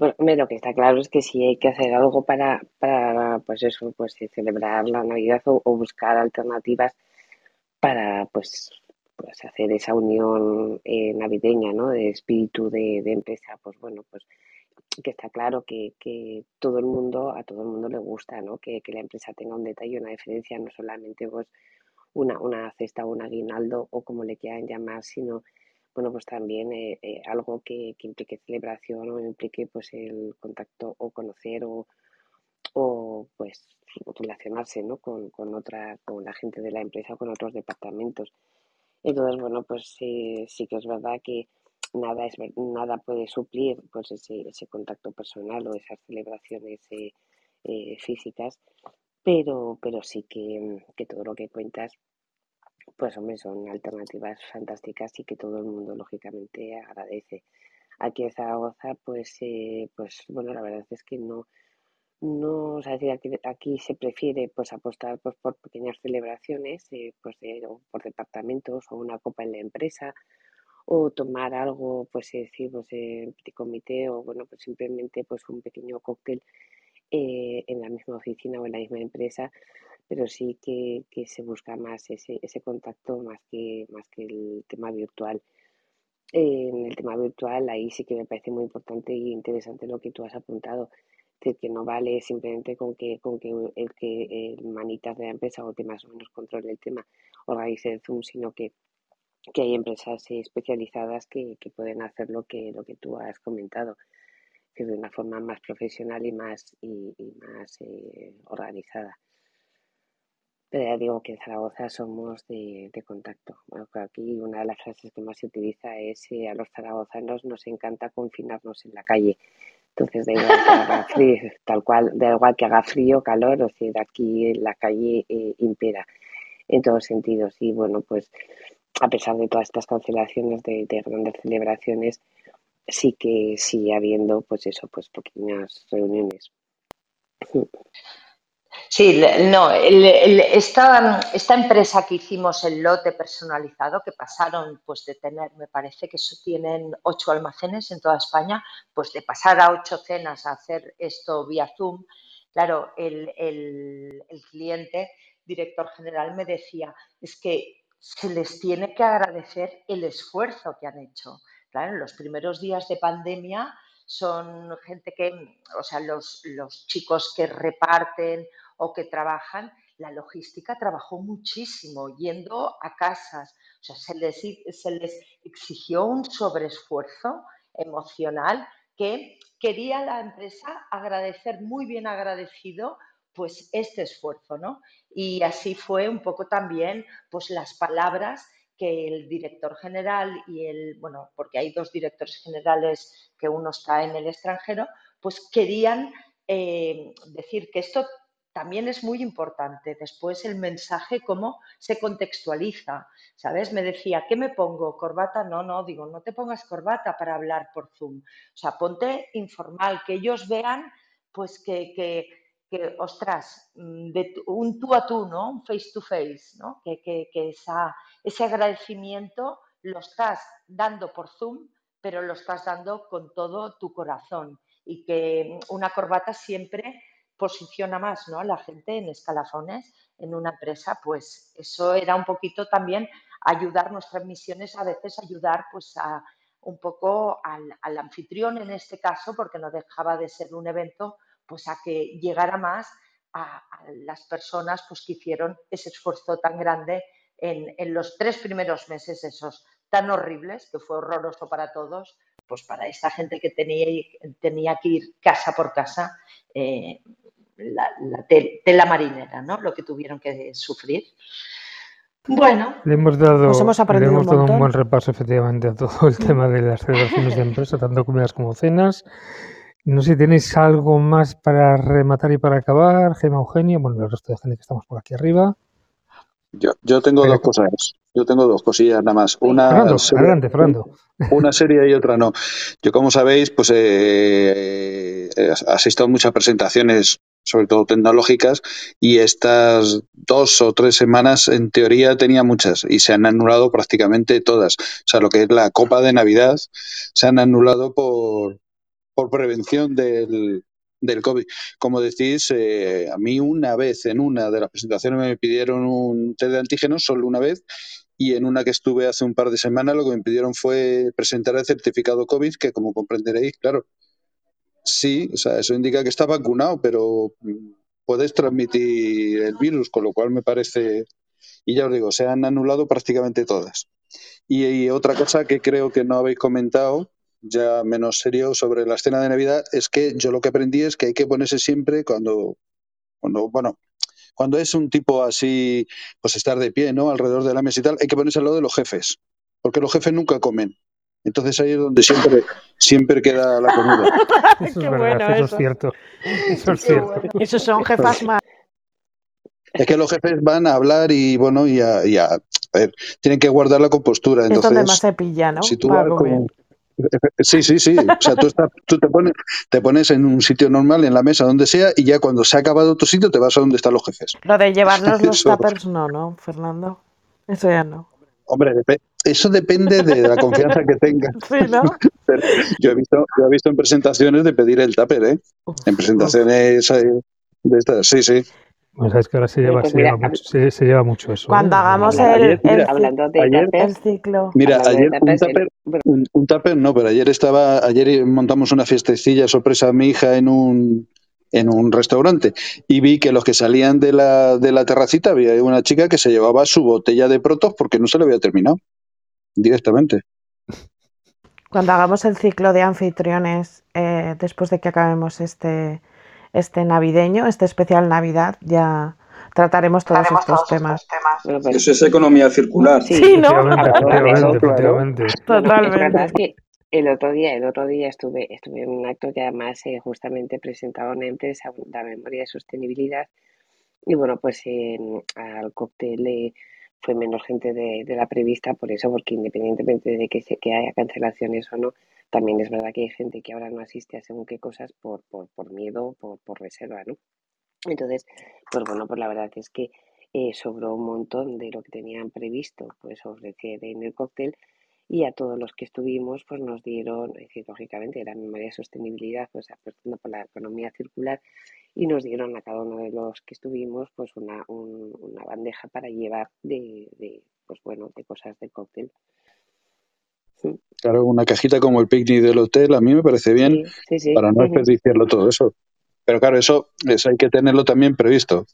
Bueno, lo que está claro es que si hay que hacer algo para, para pues eso, pues celebrar la Navidad o, buscar alternativas para pues, pues hacer esa unión eh, navideña, ¿no? De espíritu de, empresa, pues bueno, pues que está claro que, que, todo el mundo, a todo el mundo le gusta, ¿no? Que, que la empresa tenga un detalle, una diferencia, no solamente pues una, una cesta o un aguinaldo o como le quieran llamar, sino bueno, pues también eh, eh, algo que, implique celebración o implique pues el contacto o conocer o, o pues relacionarse ¿no? con, con, otra, con la gente de la empresa o con otros departamentos. Entonces, bueno, pues sí que es verdad que nada es nada puede suplir pues ese, ese contacto personal o esas celebraciones eh, físicas, pero, pero sí que, que todo lo que cuentas pues hombre, son alternativas fantásticas y que todo el mundo lógicamente agradece. Aquí en Zaragoza, pues, eh, pues bueno, la verdad es que no, no, o sea, aquí, aquí se prefiere pues apostar pues, por pequeñas celebraciones, eh, pues por departamentos o una copa en la empresa o tomar algo, pues decir, pues en comité o bueno, pues simplemente pues un pequeño cóctel eh, en la misma oficina o en la misma empresa pero sí que, que se busca más ese, ese contacto más que, más que el tema virtual. en el tema virtual, ahí sí que me parece muy importante y interesante lo que tú has apuntado. Es que no vale simplemente con que, con que el que el manitas de la empresa o que más o menos controle el tema organice el Zoom, sino que, que hay empresas especializadas que, que, pueden hacer lo que, lo que tú has comentado, que de una forma más profesional y más, y, más eh, organizada. Pero ya digo que en Zaragoza somos de, contacto. aquí una de las frases que más se utiliza es eh, a los zaragozanos nos encanta confinarnos en la calle. Entonces, da igual que haga frío, *laughs* tal cual, da igual que haga frío, calor, o sea, aquí la calle eh, impera en todos sentidos. Y bueno, pues a pesar de todas estas cancelaciones de, de grandes celebraciones, sí que sigue habiendo, pues eso, pues pequeñas reuniones. *laughs* Sí, no, el, esta, esta, empresa que hicimos el lote personalizado, que pasaron pues de tener, me parece que eso tienen ocho almacenes en toda España, pues de pasar a ocho cenas a hacer esto vía Zoom, claro, el, el, el cliente, director general, me decía, es que se les tiene que agradecer el esfuerzo que han hecho. Claro, en los primeros días de pandemia son gente que, o sea, los, los chicos que reparten o que trabajan, la logística trabajó muchísimo yendo a casas. O sea, se les, se les exigió un sobreesfuerzo emocional que quería la empresa agradecer, muy bien agradecido, pues este esfuerzo, ¿no? Y así fue un poco también, pues las palabras que el director general y el, bueno, porque hay dos directores generales que uno está en el extranjero, pues querían eh, decir que esto también es muy importante después el mensaje, cómo se contextualiza, ¿sabes? Me decía, ¿qué me pongo? ¿Corbata? No, no, digo, no te pongas corbata para hablar por Zoom. O sea, ponte informal, que ellos vean, pues que, que, que ostras, mm, de un tú a tú, ¿no? Un face to face, ¿no? Que, que, que esa, ese agradecimiento lo estás dando por Zoom, pero lo estás dando con todo tu corazón y que una corbata siempre posiciona más ¿no? la gente en escalafones en una empresa, pues eso era un poquito también ayudar, nuestras misiones a veces ayudar pues a un poco al anfitrión en este caso, porque no dejaba de ser un evento, pues a que llegara más a, a las personas pues que hicieron ese esfuerzo tan grande en, en, los tres primeros meses esos tan horribles, que fue horroroso para todos, pues para esta gente que tenía, tenía que ir casa por casa, eh, la, la tela marinera, ¿no? Lo que tuvieron que sufrir. Bueno, le hemos dado, pues hemos aprendido le hemos un, dado un buen repaso efectivamente a todo el *laughs* tema de las celebraciones de empresa, tanto comidas como cenas. No sé si tenéis algo más para rematar y para acabar, Gema Eugenia, bueno, el resto de gente que estamos por aquí arriba. Yo, yo tengo Pero, dos cosas. Yo tengo dos cosillas nada más. Una Fernando, serie, adelante, Fernando. Una serie y otra no. Yo, como sabéis, pues eh, eh, asisto a muchas presentaciones, sobre todo tecnológicas, y estas dos o tres semanas, en teoría, tenía muchas y se han anulado prácticamente todas. O sea, lo que es la Copa de Navidad se han anulado por, por prevención del, del COVID. Como decís, eh, a mí una vez en una de las presentaciones me pidieron un test de antígenos, solo una vez, y en una que estuve hace un par de semanas lo que me pidieron fue presentar el certificado COVID, que como comprenderéis, claro, sí, o sea, eso indica que está vacunado, pero puedes transmitir el virus, con lo cual me parece, y ya os digo, se han anulado prácticamente todas. Y, y otra cosa que creo que no habéis comentado, ya menos serio sobre la escena de Navidad es que yo lo que aprendí es que hay que ponerse siempre cuando, cuando bueno, cuando es un tipo así, pues estar de pie, ¿no? Alrededor de la mesa y tal, hay que ponerse al lado de los jefes, porque los jefes nunca comen. Entonces ahí es donde siempre, siempre queda la comida. *laughs* Eso es verdad, bueno eso, eso, es cierto. Eso es cierto. Bueno. Esos son jefas más. Es que los jefes van a hablar y bueno, y a, y a, a ver, tienen que guardar la compostura. Entonces, es donde más se pilla, ¿no? Si tú vas como, Sí, sí, sí. O sea, tú, estás, tú te, pones, te pones en un sitio normal, en la mesa, donde sea, y ya cuando se ha acabado tu sitio te vas a donde están los jefes. Lo de llevarnos los *laughs* tuppers no, ¿no, Fernando? Eso ya no. Hombre, eso depende de la confianza que tengas. *laughs* Sí, ¿no? *laughs* yo, he visto, yo he visto en presentaciones de pedir el tupper, ¿eh? En presentaciones de estas, sí, sí. Pues es que ahora se lleva, pues mira, se, lleva mucho, se, se, lleva mucho, eso. Cuando ¿eh? hagamos ayer, el, mira, el, hablando de ayer, el ciclo. Mira, ayer un tupper, bueno, un, un tupper no, pero ayer estaba, ayer montamos una fiestecilla sorpresa a mi hija en un en un restaurante y vi que los que salían de la, de la terracita había una chica que se llevaba su botella de protos porque no se lo había terminado directamente. Cuando hagamos el ciclo de anfitriones, eh, después de que acabemos este, este navideño, este especial Navidad, ya trataremos todos estos todos temas. estos temas. Eso es economía circular. sí, Sí, ¿no? Totalmente. que el otro día, el otro día estuve, estuve en un acto que además eh, justamente presentaba una empresa, la memoria de sostenibilidad, y bueno, pues eh, al cóctel eh, fue menos gente de, de la prevista por eso, porque independientemente de que, se, que haya cancelaciones o no, también es verdad que hay gente que ahora no asiste a según qué cosas por, por, por miedo, por, por reserva, ¿no? Entonces, pues bueno, pues la verdad es que eh, sobró un montón de lo que tenían previsto pues ofrecer en el cóctel y a todos los que estuvimos pues nos dieron, es decir, lógicamente era memoria de sostenibilidad, pues apostando por la economía circular y nos dieron a cada uno de los que estuvimos pues una, un- una bandeja para llevar de, de, pues bueno, de cosas de cóctel. Claro, una cajita como el picnic del hotel, a mí me parece bien sí, sí, sí. para no desperdiciarlo todo eso. Pero claro, eso, eso hay que tenerlo también previsto.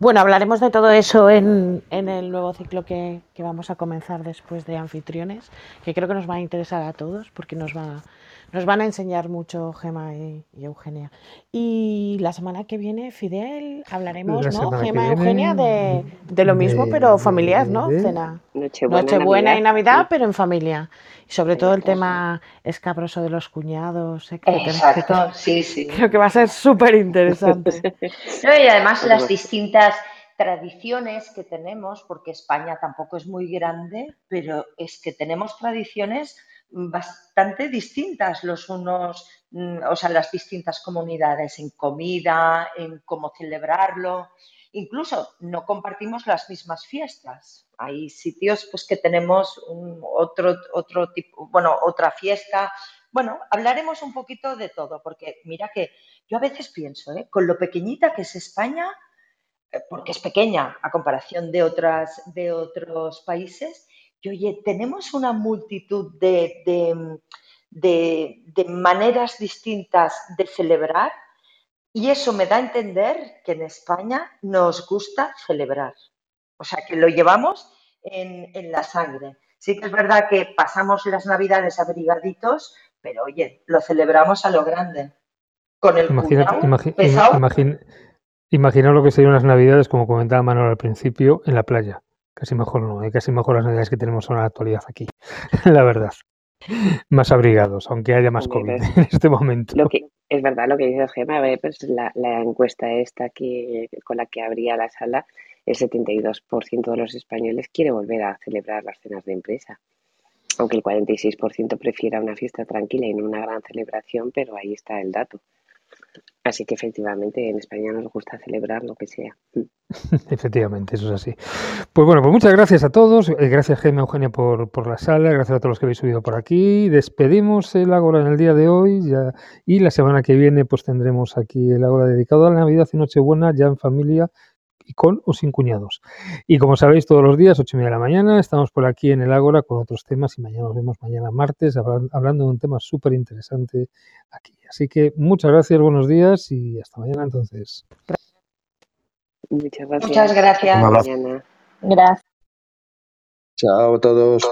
Bueno, hablaremos de todo eso en, en el nuevo ciclo que, que vamos a comenzar después de anfitriones, que creo que nos va a interesar a todos porque nos, va, nos van a enseñar mucho Gema y, y Eugenia. Y la semana que viene, Fidel, hablaremos, La ¿no? Gema y Eugenia de, de lo mismo, de- pero familiar, ¿no? Cena. Nochebuena, Nochebuena y Navidad, Navidad, sí. pero en familia. Y sobre todo el tema escabroso de los cuñados, etcétera, Exacto, etcétera. sí, sí. *laughs* Creo que va a ser súper interesante. *laughs* No, y además las distintas tradiciones que tenemos, porque España tampoco es muy grande, pero es que tenemos tradiciones bastante distintas los unos, mm, o sea, las distintas comunidades en comida, en cómo celebrarlo. Incluso no compartimos las mismas fiestas. Hay sitios pues que tenemos otro, otro tipo, bueno, otra fiesta. Bueno, hablaremos un poquito de todo, porque mira que yo a veces pienso, ¿eh? con lo pequeñita que es España, porque es pequeña a comparación de, otras, de otros países, y oye, tenemos una multitud de, de, de- de maneras distintas de celebrar y eso me da a entender que en España nos gusta celebrar. O sea, que lo llevamos en, en la sangre. Sí que es verdad que pasamos las navidades abrigaditos, pero oye, lo celebramos a lo grande. Con el Imagínate, imagi- pesado. Imaginaos lo que serían las navidades, como comentaba Manuel al principio, en la playa. Casi mejor no, ¿eh? casi mejor las navidades que tenemos en la actualidad aquí, *laughs* la verdad. Más abrigados, aunque haya más COVID en este momento. Lo que es verdad lo que dice Gemma, pues la, la encuesta esta que con la que abría la sala, el 72% de los españoles quiere volver a celebrar las cenas de empresa, aunque el 46% prefiera una fiesta tranquila y no una gran celebración, pero ahí está el dato. Así que efectivamente en España nos gusta celebrar lo que sea. *laughs* Efectivamente, eso es así. Pues bueno, pues muchas gracias a todos. eh, Gracias, Jaime Eugenia, por, por la sala. Gracias a todos los que habéis subido por aquí. Despedimos el Ágora en el día de hoy. Y la semana que viene, pues tendremos aquí el Ágora dedicado a la Navidad y Nochebuena, ya en familia y con o sin cuñados. Y como sabéis, todos los días, ocho y media de la mañana, estamos por aquí en el Ágora con otros temas y mañana nos vemos mañana martes hablan- hablando de un tema súper interesante aquí. Así que muchas gracias, buenos días y hasta mañana entonces. Muchas gracias. Muchas gracias. Gracias. Chao a todos.